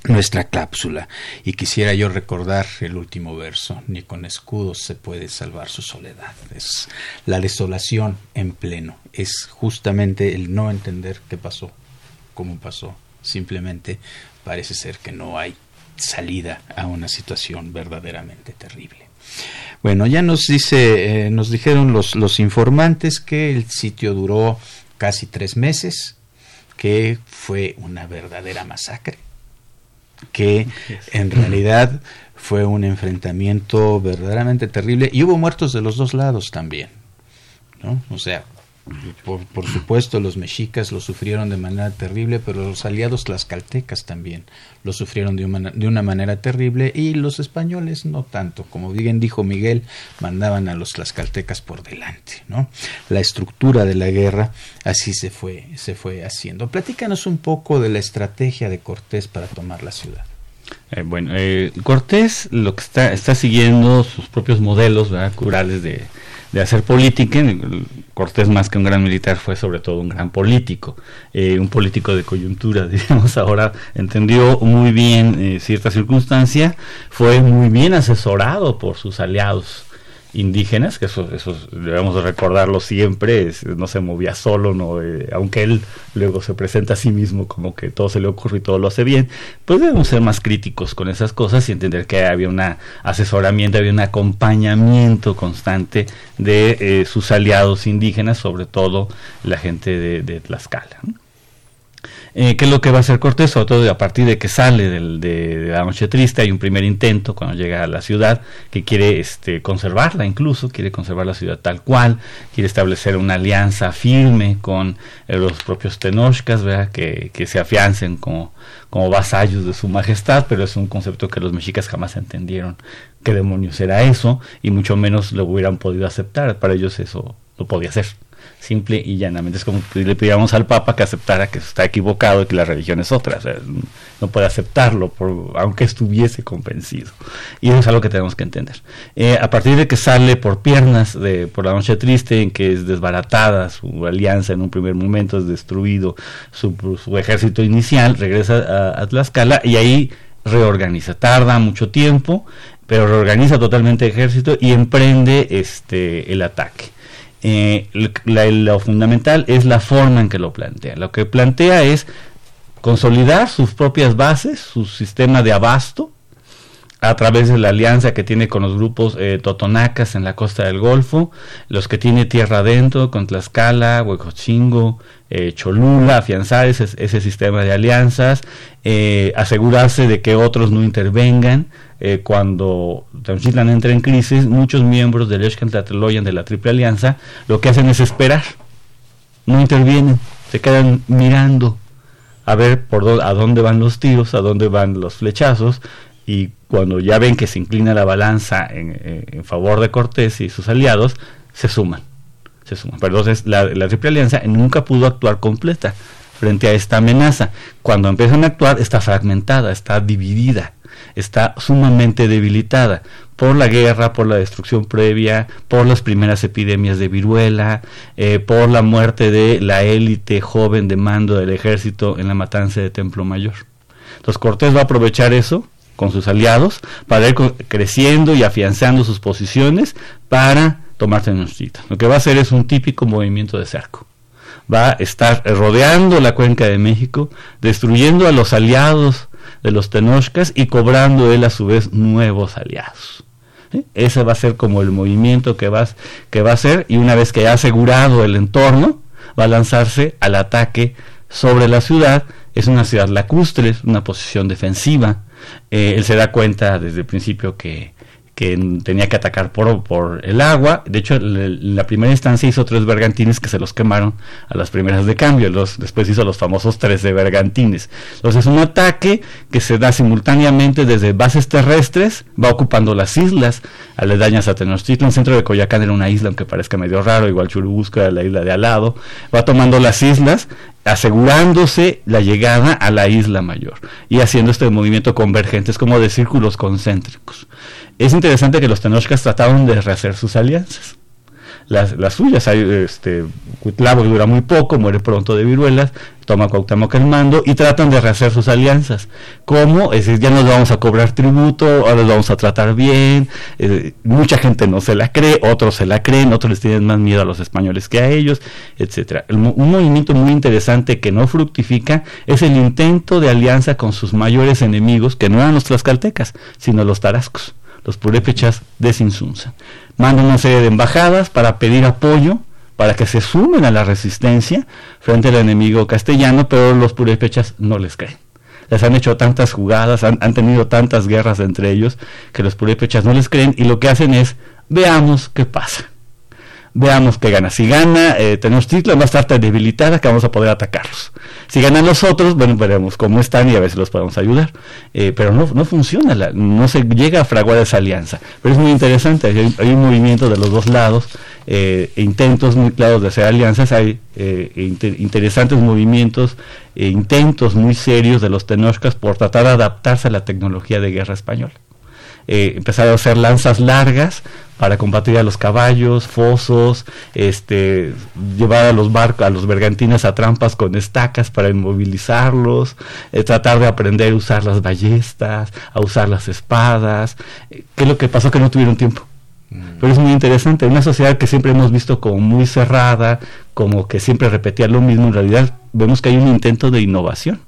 [SPEAKER 2] nuestra cápsula. Y quisiera yo recordar el último verso, ni con escudos se puede salvar su soledad. Es la desolación en pleno, es justamente el no entender qué pasó, cómo pasó. Simplemente parece ser que no hay salida a una situación verdaderamente terrible. Bueno, ya nos dice, eh, nos dijeron los, los informantes que el sitio duró casi tres meses, que fue una verdadera masacre que en realidad fue un enfrentamiento verdaderamente terrible y hubo muertos de los dos lados también, ¿no? O sea, por, por, supuesto, los mexicas lo sufrieron de manera terrible, pero los aliados tlaxcaltecas también lo sufrieron de una, de una manera terrible y los españoles no tanto. Como bien dijo Miguel, mandaban a los tlaxcaltecas por delante. ¿no? La estructura de la guerra así se fue, se fue haciendo. Platícanos un poco de la estrategia de Cortés para tomar la ciudad.
[SPEAKER 3] Eh, bueno, eh, Cortés lo que está, está siguiendo sus propios modelos ¿verdad? curales de, de hacer política. Cortés más que un gran militar fue sobre todo un gran político, eh, un político de coyuntura, digamos, ahora entendió muy bien eh, cierta circunstancia, fue muy bien asesorado por sus aliados indígenas, que eso, eso debemos de recordarlo siempre, no se movía solo, no eh, aunque él luego se presenta a sí mismo como que todo se le ocurre y todo lo hace bien, pues debemos ser más críticos con esas cosas y entender que había un asesoramiento, había un acompañamiento constante de eh, sus aliados indígenas, sobre todo la gente de, de Tlaxcala. Eh, ¿Qué es lo que va a hacer Cortés? Sobre todo a partir de que sale del, de, la noche triste, hay un primer intento cuando llega a la ciudad que quiere este, conservarla incluso, quiere conservar la ciudad tal cual, quiere establecer una alianza firme con eh, los propios tenochcas, Que, que se afiancen como, como vasallos de su majestad, pero es un concepto que los mexicas jamás entendieron qué demonios era eso y mucho menos lo hubieran podido aceptar, para ellos eso no podía ser simple y llanamente. Es como le pidiéramos al Papa que aceptara que está equivocado y que la religión es otra. no puede aceptarlo, por, aunque estuviese convencido. Y eso es algo que tenemos que entender. Eh, a partir de que sale por piernas de, por la noche triste, en que es desbaratada su alianza en un primer momento, es destruido su, su ejército inicial, regresa a, a Tlaxcala y ahí reorganiza. Tarda mucho tiempo, pero reorganiza totalmente el ejército y emprende este el ataque eh, lo fundamental es la forma en que lo plantea. Lo que plantea es consolidar sus propias bases, su sistema de abasto, a través de la alianza que tiene con los grupos eh, totonacas en la costa del Golfo, los que tiene tierra adentro, con Tlaxcala, Huecochingo, eh, Cholula, afianzar ese, ese, sistema de alianzas, eh, asegurarse de que otros no intervengan. Eh, cuando Tenochtitlan entra en crisis, muchos miembros del Tlatelollan de la Triple Alianza lo que hacen es esperar, no intervienen, se quedan mirando a ver por a dónde van los tiros, a dónde van los flechazos, y cuando ya ven que se inclina la balanza en, favor de Cortés y sus aliados, se suman. Se suman. Pero entonces la, Triple Alianza nunca pudo actuar completa. Frente a esta amenaza. Cuando empiezan a actuar está fragmentada, está dividida, está sumamente debilitada por la guerra, por la destrucción previa, por las primeras epidemias de viruela, eh, por la muerte de la élite joven de mando del ejército en la matanza de Templo Mayor. Entonces Cortés va a aprovechar eso con sus aliados para ir creciendo y afianzando sus posiciones para tomar Tenochtitlan. Lo que va a hacer es un típico movimiento de cerco. Va a estar rodeando la cuenca de México, destruyendo a los aliados de los Tenochcas y cobrando él a su vez nuevos aliados. Ese va a ser como el movimiento que va, a hacer y una vez que haya asegurado el entorno, va a lanzarse al ataque sobre la ciudad. Es una ciudad lacustre, una posición defensiva. Eh, él se da cuenta desde el principio que que tenía que atacar por, por el agua. De hecho, en la primera instancia hizo tres bergantines que se los quemaron a las primeras de cambio. Los, después hizo los famosos tres de bergantines. Entonces, es un ataque que se da simultáneamente desde bases terrestres, va ocupando las islas aledañas a Tenochtitlan. El centro de Coyacán era una isla, aunque parezca medio raro, igual Churubusco era la isla de al lado. Va tomando las islas asegurándose la llegada a la isla mayor y haciendo este movimiento convergente, es como de círculos concéntricos. Es interesante que los tenochcas trataron de rehacer sus alianzas. Las, las suyas, hay, este, Cuitlavo dura muy poco, muere pronto de viruelas, toma Cuauhtémoc el mando y tratan de rehacer sus alianzas. ¿Cómo? Es decir, ya nos vamos a cobrar tributo, ahora los vamos a tratar bien. Eh, mucha gente no se la cree, otros se la creen, otros les tienen más miedo a los españoles que a ellos, etcétera. un movimiento muy interesante que no fructifica es el intento de alianza con sus mayores enemigos, que no eran los tlaxcaltecas, sino los tarascos los purépechas de Sinsunza. Mandan una serie de embajadas para pedir apoyo, para que se sumen a la resistencia frente al enemigo castellano, pero los purépechas no les creen. Les han hecho tantas jugadas, han, han tenido tantas guerras entre ellos, que los purépechas no les creen y lo que hacen es, veamos qué pasa veamos qué gana. Si gana eh, Tenochtitlan va a estar tan debilitada que vamos a poder atacarlos. Si ganan los otros, bueno, veremos cómo están y a si los podemos ayudar. Eh, pero no, no funciona, no se llega a fraguar esa alianza. Pero es muy interesante, hay, un movimiento de los dos lados, eh, e intentos muy claros de hacer alianzas, hay eh, interesantes movimientos, e intentos muy serios de los tenochcas por tratar de adaptarse a la tecnología de guerra española. Eh, empezar a hacer lanzas largas para combatir a los caballos, fosos, este, llevar a los barcos, a los bergantines a trampas con estacas para inmovilizarlos, eh, tratar de aprender a usar las ballestas, a usar las espadas. Eh, ¿Qué es lo que pasó? Que no tuvieron tiempo. Mm. Pero es muy interesante, una sociedad que siempre hemos visto como muy cerrada, como que siempre repetía lo mismo, en realidad vemos que hay un intento de innovación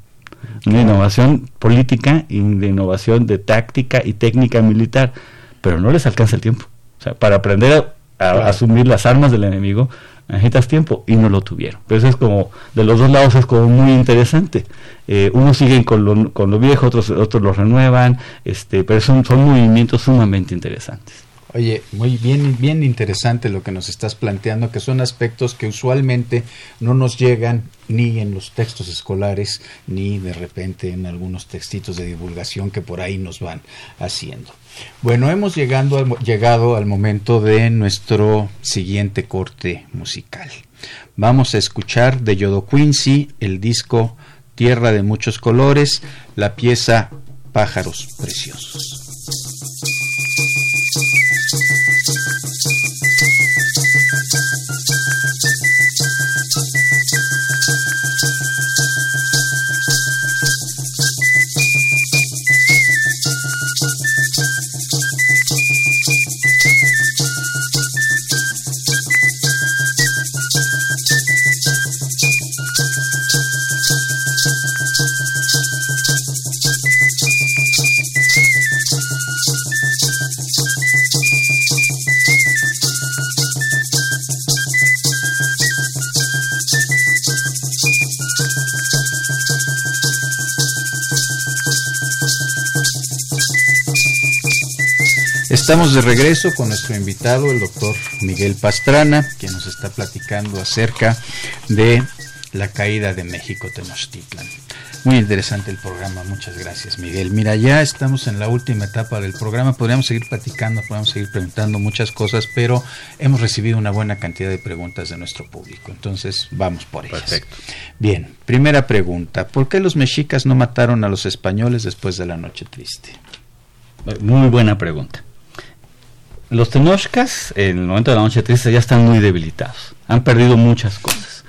[SPEAKER 3] una innovación política y de innovación de táctica y técnica militar, pero no les alcanza el tiempo. O sea, para aprender a, asumir las armas del enemigo necesitas tiempo y no lo tuvieron. Pero eso es como, de los dos lados es como muy interesante. Eh, unos siguen con lo, con lo viejo, otros, otros lo renuevan, este, pero son, son movimientos sumamente interesantes.
[SPEAKER 2] Oye, muy bien, bien interesante lo que nos estás planteando, que son aspectos que usualmente no nos llegan ni en los textos escolares, ni de repente en algunos textitos de divulgación que por ahí nos van haciendo. Bueno, hemos llegado al, llegado al momento de nuestro siguiente corte musical. Vamos a escuchar de Yodo Quincy el disco Tierra de muchos colores, la pieza Pájaros Preciosos. Estamos de regreso con nuestro invitado, el doctor Miguel Pastrana, que nos está platicando acerca de la caída de México Tenochtitlan. Muy interesante el programa, muchas gracias Miguel. Mira, ya estamos en la última etapa del programa, podríamos seguir platicando, podríamos seguir preguntando muchas cosas, pero hemos recibido una buena cantidad de preguntas de nuestro público, entonces vamos por ellas. Perfecto. Bien, primera pregunta. ¿Por qué los mexicas no mataron a los españoles después de la Noche Triste?
[SPEAKER 3] Muy buena pregunta. Los tenochcas, en el momento de la Noche Triste, ya están muy debilitados. Han perdido muchas cosas.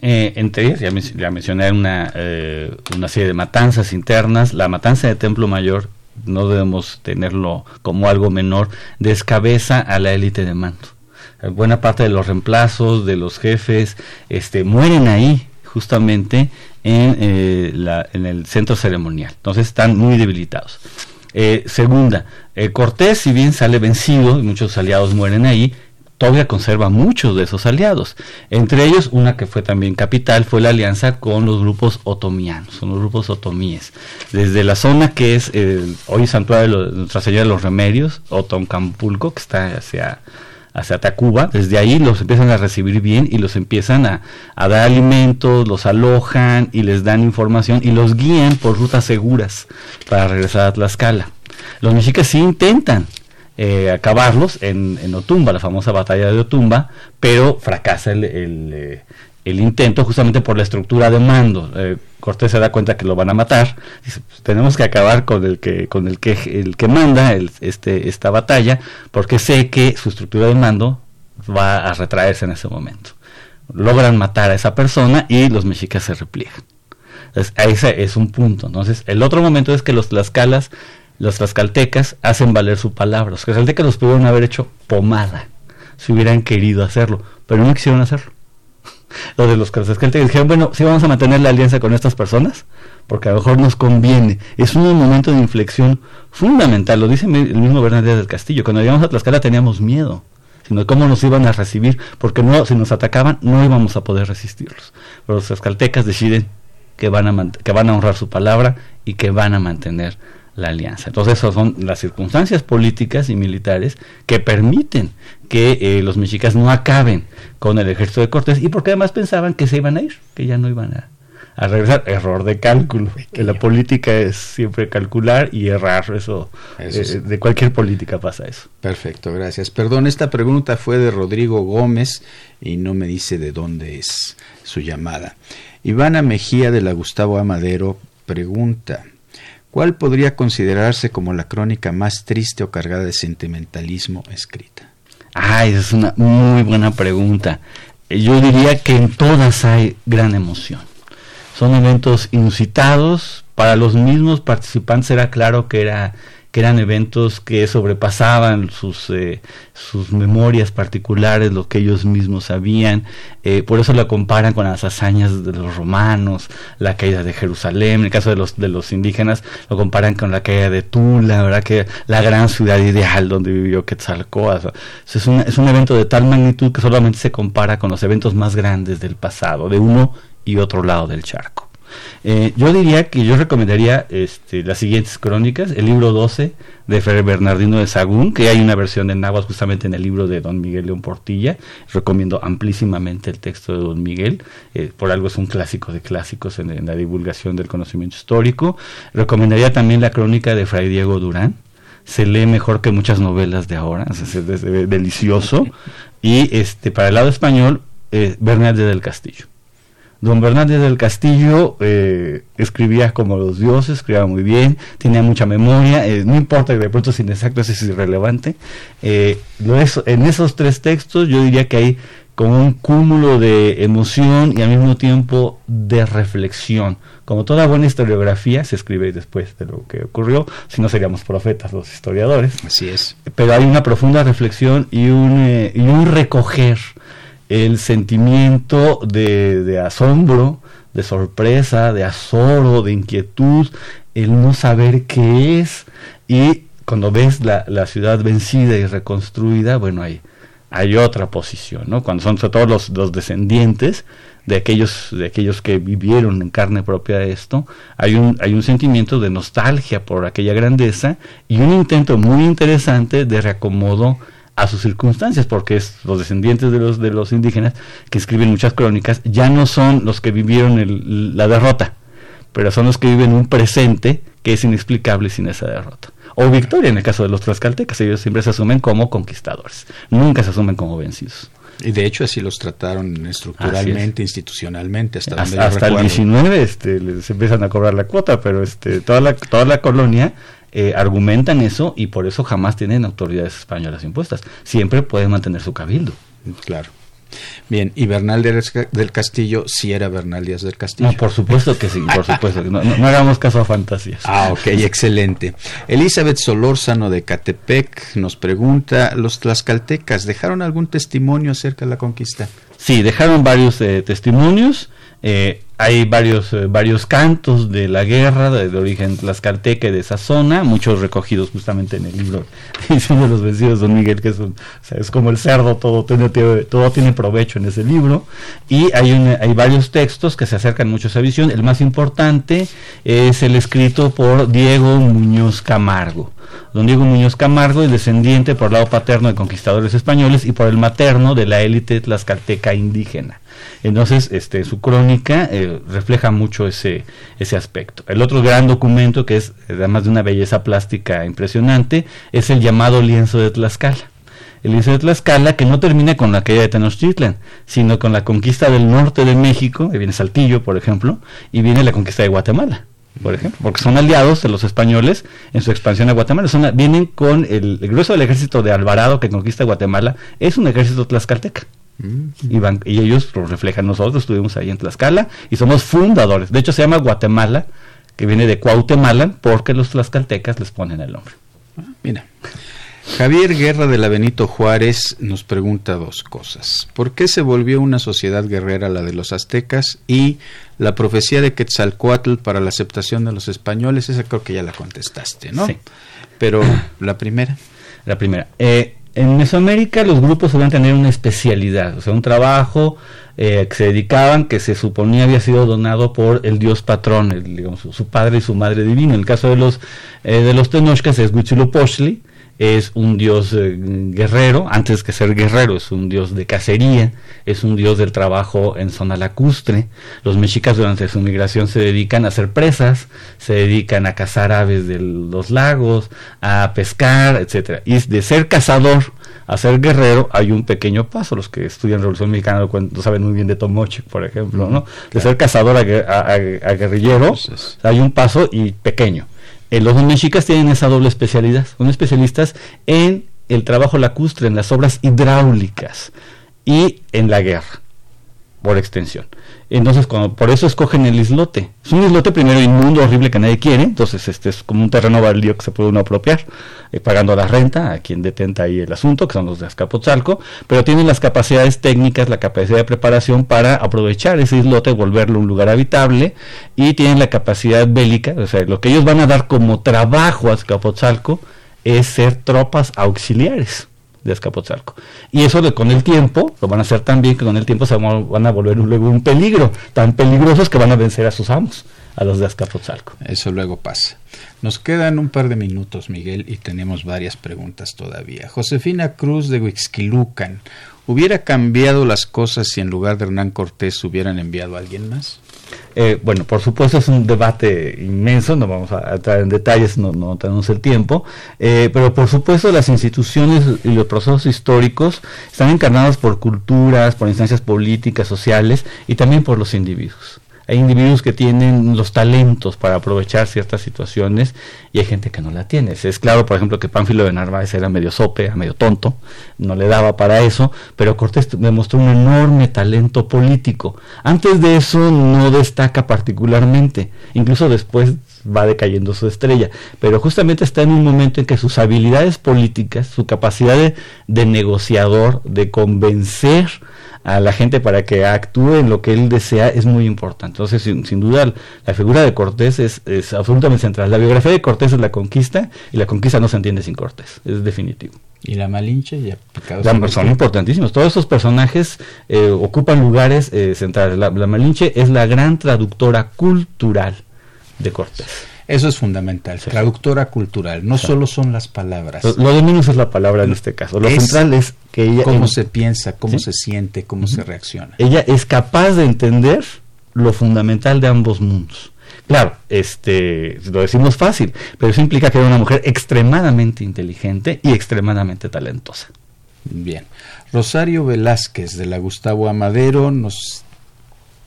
[SPEAKER 3] Eh, entre ellas, ya, mencioné una, eh, una serie de matanzas internas. La matanza de Templo Mayor no debemos tenerlo como algo menor, descabeza a la élite de mando. Buena parte de los reemplazos, de los jefes, este, mueren ahí, justamente en, eh, la, en el centro ceremonial. Entonces están muy debilitados. Eh, segunda, eh, Cortés, si bien sale vencido y muchos aliados mueren ahí, todavía conserva muchos de esos aliados. Entre ellos, una que fue también capital fue la alianza con los grupos otomianos, son los grupos otomíes. Desde la zona que es hoy Santuario de Nuestra Señora de los Remedios, Otoncampulco, que está hacia hacia Tacuba, desde ahí los empiezan a recibir bien y los empiezan a, dar alimentos, los alojan y les dan información y los guían por rutas seguras para regresar a Tlaxcala. Los mexicas sí intentan eh, acabarlos en, en, Otumba, la famosa batalla de Otumba, pero fracasa el, eh, el intento justamente por la estructura de mando. Eh, Cortés se da cuenta que lo van a matar. Dice, pues, tenemos que acabar con el que, con el que, el que manda este, esta batalla, porque sé que su estructura de mando va a retraerse en ese momento. Logran matar a esa persona y los mexicas se repliegan. Entonces, ese es un punto. Entonces, el otro momento es que los tlaxcalas, los tlaxcaltecas, hacen valer su palabra. Los tlaxcaltecas los pudieron haber hecho pomada si hubieran querido hacerlo, pero no quisieron hacerlo los de los que dijeron, bueno, sí vamos a mantener la alianza con estas personas, porque a lo mejor nos conviene. Es un momento de inflexión fundamental, lo dice el mismo Bernardo del Castillo. Cuando llegamos a Tlaxcala teníamos miedo, sino cómo nos iban a recibir, porque no, si nos atacaban no íbamos a poder resistirlos. Pero los tlaxcaltecas deciden que van a, que van a honrar su palabra y que van a mantener la alianza. Entonces, esas son las circunstancias políticas y militares que permiten que eh, los mexicas no acaben con el ejército de Cortés y porque además pensaban que se iban a ir, que ya no iban a, regresar. Error de cálculo, que la política es siempre calcular y errar, eso, eh, de cualquier política pasa eso.
[SPEAKER 2] Perfecto, gracias. Perdón, esta pregunta fue de Rodrigo Gómez y no me dice de dónde es su llamada. Ivana Mejía de la Gustavo Amadero pregunta, ¿Cuál podría considerarse como la crónica más triste o cargada de sentimentalismo escrita?
[SPEAKER 3] Ay, es una muy buena pregunta. Yo diría que en todas hay gran emoción. Son eventos inusitados. Para los mismos participantes era claro que era eran eventos que sobrepasaban sus, eh, sus memorias particulares, lo que ellos mismos sabían. Eh, por eso la comparan con las hazañas de los romanos, la caída de Jerusalén. En el caso de los, de los indígenas, lo comparan con la caída de Tula, ¿verdad? que la gran ciudad ideal donde vivió Quetzalcóatl. Es un, es un evento de tal magnitud que solamente se compara con los eventos más grandes del pasado, de uno y otro lado del charco. Eh, yo diría que yo recomendaría este, las siguientes crónicas, el libro 12 de Fray Bernardino de Sagún, que hay una versión de Nahuas justamente en el libro de Don Miguel León Portilla. Recomiendo amplísimamente el texto de Don Miguel, eh, por algo es un clásico de clásicos en, la divulgación del conocimiento histórico. Recomendaría también la crónica de Fray Diego Durán, se lee mejor que muchas novelas de ahora, es, delicioso. Y este para el lado español, eh, del Castillo. Don Fernández del Castillo eh, escribía como los dioses, escribía muy bien, tenía mucha memoria, eh, no importa que de pronto es inexacto, es irrelevante. Eh, en esos tres textos yo diría que hay como un cúmulo de emoción y al mismo tiempo de reflexión. Como toda buena historiografía se escribe después de lo que ocurrió, si no seríamos profetas los historiadores.
[SPEAKER 2] Así es.
[SPEAKER 3] Pero hay una profunda reflexión y un, y un recoger el sentimiento de, asombro, de sorpresa, de azoro, de inquietud, el no saber qué es y cuando ves la, ciudad vencida y reconstruida, bueno, hay, otra posición, ¿no? Cuando son sobre todo los, los descendientes de aquellos, de aquellos que vivieron en carne propia esto, hay un, hay un sentimiento de nostalgia por aquella grandeza y un intento muy interesante de reacomodo a sus circunstancias, porque es los descendientes de los, de los indígenas que escriben muchas crónicas, ya no son los que vivieron el, la derrota, pero son los que viven un presente que es inexplicable sin esa derrota. O victoria en el caso de los tlaxcaltecas, ellos siempre se asumen como conquistadores, nunca se asumen como vencidos.
[SPEAKER 2] Y de hecho así los trataron estructuralmente, institucionalmente, hasta,
[SPEAKER 3] hasta, hasta el 19 este, les empiezan a cobrar la cuota, pero este, toda, la, toda la colonia eh, argumentan eso y por eso jamás tienen autoridades españolas impuestas. Siempre pueden mantener su cabildo.
[SPEAKER 2] Claro. Bien, y Bernal del Castillo sí era Bernal Díaz del Castillo.
[SPEAKER 3] No, por supuesto que sí, por supuesto. No, no, hagamos caso a fantasías.
[SPEAKER 2] Ah, ok, excelente. Elizabeth Solórzano de Catepec nos pregunta, ¿los tlaxcaltecas dejaron algún testimonio acerca de la conquista?
[SPEAKER 3] Sí, dejaron varios eh, testimonios. Eh, hay varios, eh, varios cantos de la guerra de, origen tlaxcalteca de esa zona, muchos recogidos justamente en el libro de los vencidos Don Miguel, que es, como el cerdo, todo tiene, todo tiene provecho en ese libro. Y hay, hay varios textos que se acercan mucho a esa visión. El más importante es el escrito por Diego Muñoz Camargo. Don Diego Muñoz Camargo es descendiente por el lado paterno de conquistadores españoles y por el materno de la élite tlaxcalteca indígena. Entonces, este, su crónica eh, refleja mucho ese, ese aspecto. El otro gran documento, que es además de una belleza plástica impresionante, es el llamado lienzo de Tlaxcala. El lienzo de Tlaxcala que no termina con la caída de Tenochtitlan, sino con la conquista del norte de México, que viene Saltillo, por ejemplo, y viene la conquista de Guatemala por ejemplo, porque son aliados de los españoles en su expansión a Guatemala. vienen con el, el, grueso del ejército de Alvarado que conquista Guatemala, es un ejército tlaxcalteca. Mm. Y, ellos lo reflejan. Nosotros estuvimos ahí en Tlaxcala y somos fundadores. De hecho, se llama Guatemala, que viene de Cuautemala, porque los tlaxcaltecas les ponen el nombre.
[SPEAKER 2] Ah, mira. Javier Guerra de la Benito Juárez nos pregunta dos cosas. ¿Por qué se volvió una sociedad guerrera la de los aztecas? Y la profecía de Quetzalcoatl para la aceptación de los españoles, esa creo que ya la contestaste, ¿no? Sí. Pero la primera.
[SPEAKER 3] La primera. Eh, en Mesoamérica los grupos a tener una especialidad, o sea, un trabajo eh, que se dedicaban que se suponía había sido donado por el dios patrón, el, digamos, su, padre y su madre divino. En el caso de los eh, de los Tenochcas es Huitzilopochtli, es un dios eh, guerrero, antes que ser guerrero, es un dios de cacería, es un dios del trabajo en zona lacustre. Los mexicas durante su migración se dedican a hacer presas, se dedican a cazar aves de los lagos, a pescar, etcétera. Y de ser cazador a ser guerrero hay un pequeño paso. Los que estudian Revolución Mexicana lo, saben muy bien de Tomoche, por ejemplo, ¿no? De ser cazador a, guerrillero hay un paso y pequeño eh, los mexicas tienen esa doble especialidad, son especialistas en el trabajo lacustre, en las obras hidráulicas y en la guerra, por extensión. Entonces, cuando, por eso escogen el islote. Es un islote primero inmundo, horrible que nadie quiere, entonces este es como un terreno baldío que se puede uno apropiar, eh, pagando la renta a quien detenta ahí el asunto, que son los de Azcapotzalco, pero tienen las capacidades técnicas, la capacidad de preparación para aprovechar ese islote, volverlo un lugar habitable, y tienen la capacidad bélica, o sea, lo que ellos van a dar como trabajo a Azcapotzalco es ser tropas auxiliares de Escapotzalco. Y eso de, con el tiempo, lo van a hacer tan bien que con el tiempo se van a volver luego un peligro, tan peligrosos que van a vencer a sus amos, a los de Escapotzalco.
[SPEAKER 2] Eso luego pasa. Nos quedan un par de minutos, Miguel, y tenemos varias preguntas todavía. Josefina Cruz de Huixquilucan, ¿hubiera cambiado las cosas si en lugar de Hernán Cortés hubieran enviado a alguien más?
[SPEAKER 3] Eh, bueno, por supuesto es un debate inmenso, no vamos a entrar en detalles, no, tenemos el tiempo, eh, pero por supuesto las instituciones y los procesos históricos están encarnados por culturas, por instancias políticas, sociales y también por los individuos hay individuos que tienen los talentos para aprovechar ciertas situaciones y hay gente que no la tiene. Es claro, por ejemplo, que Pánfilo de Narváez era medio sope, medio tonto, no le daba para eso, pero Cortés demostró un enorme talento político. Antes de eso no destaca particularmente, incluso después va decayendo su estrella, pero justamente está en un momento en que sus habilidades políticas, su capacidad de, de negociador, de convencer, a la gente para que actúe en lo que él desea es muy importante. Entonces, sin, duda, la figura de Cortés es, absolutamente central. La biografía de Cortés es la conquista y la conquista no se entiende sin Cortés, es definitivo.
[SPEAKER 2] Y la Malinche y
[SPEAKER 3] la, son importantísimos. Todos esos personajes eh, ocupan lugares eh, centrales. La, la Malinche es la gran traductora cultural de Cortés.
[SPEAKER 2] Eso es fundamental, traductora cultural. No solo son las palabras.
[SPEAKER 3] Lo, de menos es la palabra en este caso. Lo central es que ella...
[SPEAKER 2] Cómo se piensa, cómo se siente, cómo se reacciona.
[SPEAKER 3] Ella es capaz de entender lo fundamental de ambos mundos. Claro, este, lo decimos fácil, pero eso implica que era una mujer extremadamente inteligente y extremadamente talentosa.
[SPEAKER 2] Bien. Rosario Velázquez de la Gustavo Amadero nos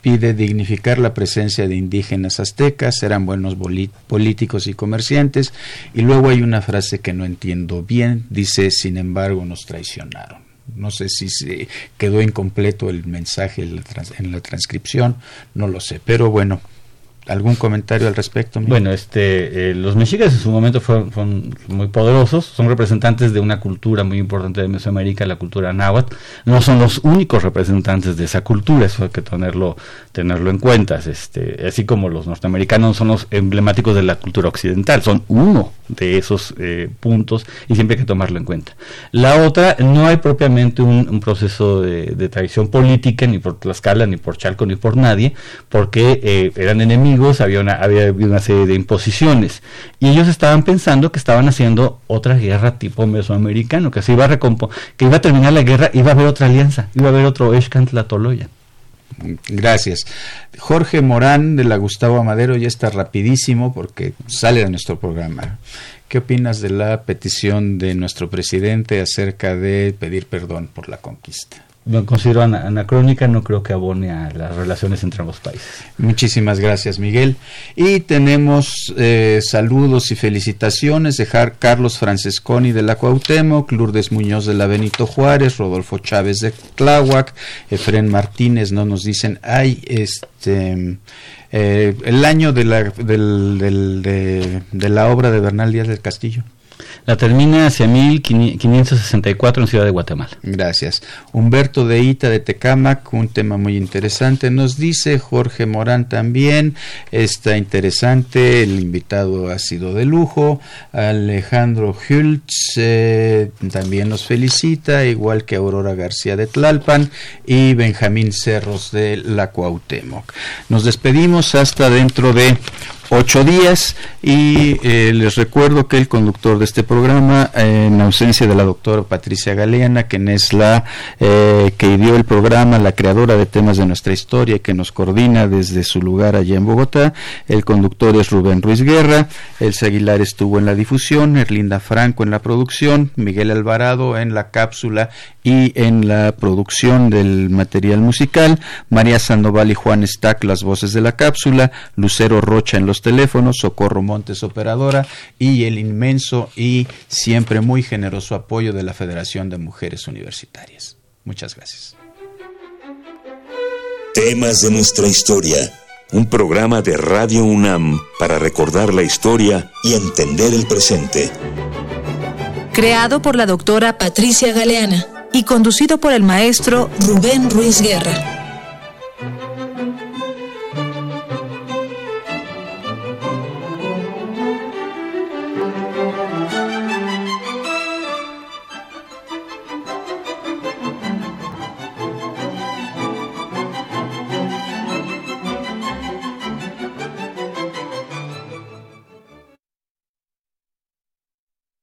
[SPEAKER 2] pide dignificar la presencia de indígenas aztecas, eran buenos políticos y comerciantes, y luego hay una frase que no entiendo bien, dice, sin embargo, nos traicionaron. No sé si se quedó incompleto el mensaje en la transcripción, no lo sé, pero bueno, ¿Algún comentario al respecto?
[SPEAKER 3] Bueno, este, eh, los mexicas en su momento fueron, muy poderosos, son representantes de una cultura muy importante de Mesoamérica, la cultura náhuatl. No son los únicos representantes de esa cultura, eso hay que tenerlo, tenerlo en cuenta. Este, así como los norteamericanos son los emblemáticos de la cultura occidental, son uno de esos eh, puntos y siempre hay que tomarlo en cuenta. La otra, no hay propiamente un, proceso de, traición política ni por Tlaxcala, ni por Chalco, ni por nadie, porque eh, eran enemigos, había una, había una serie de imposiciones y ellos estaban pensando que estaban haciendo otra guerra tipo mesoamericano, que se iba a que iba a terminar la guerra, iba a haber otra alianza, iba a haber otro Toloya.
[SPEAKER 2] Gracias. Jorge Morán de la Gustavo Amadero ya está rapidísimo porque sale de nuestro programa. ¿Qué opinas de la petición de nuestro presidente acerca de pedir perdón por la conquista?
[SPEAKER 3] Lo considero anacrónica, no creo que abone a las relaciones entre ambos países.
[SPEAKER 2] Muchísimas gracias, Miguel. Y tenemos eh, saludos y felicitaciones de Carlos Francesconi de la Cuauhtémoc, Lourdes Muñoz de la Benito Juárez, Rodolfo Chávez de Tláhuac, Efren Martínez, no nos dicen, ay, este... Eh, el año de la, de, de la obra de Bernal Díaz del Castillo.
[SPEAKER 3] La termina hacia 1564 en Ciudad de Guatemala.
[SPEAKER 2] Gracias. Humberto de Ita de Tecámac, un tema muy interesante. Nos dice Jorge Morán también, está interesante, el invitado ha sido de lujo. Alejandro Hultz eh, también nos felicita, igual que Aurora García de Tlalpan y Benjamín Cerros de la Cuauhtémoc. Nos despedimos hasta dentro de ocho días y eh, les recuerdo que el conductor de este programa, en ausencia de la doctora Patricia Galeana, quien es la eh, que dio el programa, la creadora de temas de nuestra historia, que nos coordina desde su lugar allá en Bogotá, el conductor es Rubén Ruiz Guerra, El Aguilar estuvo en la difusión, Erlinda Franco en la producción, Miguel Alvarado en la cápsula y en la producción del material musical, María Sandoval y Juan Stack las voces de la cápsula, Lucero Rocha en los teléfonos, Socorro Montes operadora y el inmenso y siempre muy generoso apoyo de la Federación de Mujeres Universitarias. Muchas gracias.
[SPEAKER 4] Temas de nuestra historia. Un programa de Radio UNAM para recordar la historia y entender el presente.
[SPEAKER 5] Creado por la doctora Patricia Galeana y conducido por el maestro Rubén Ruiz Guerra.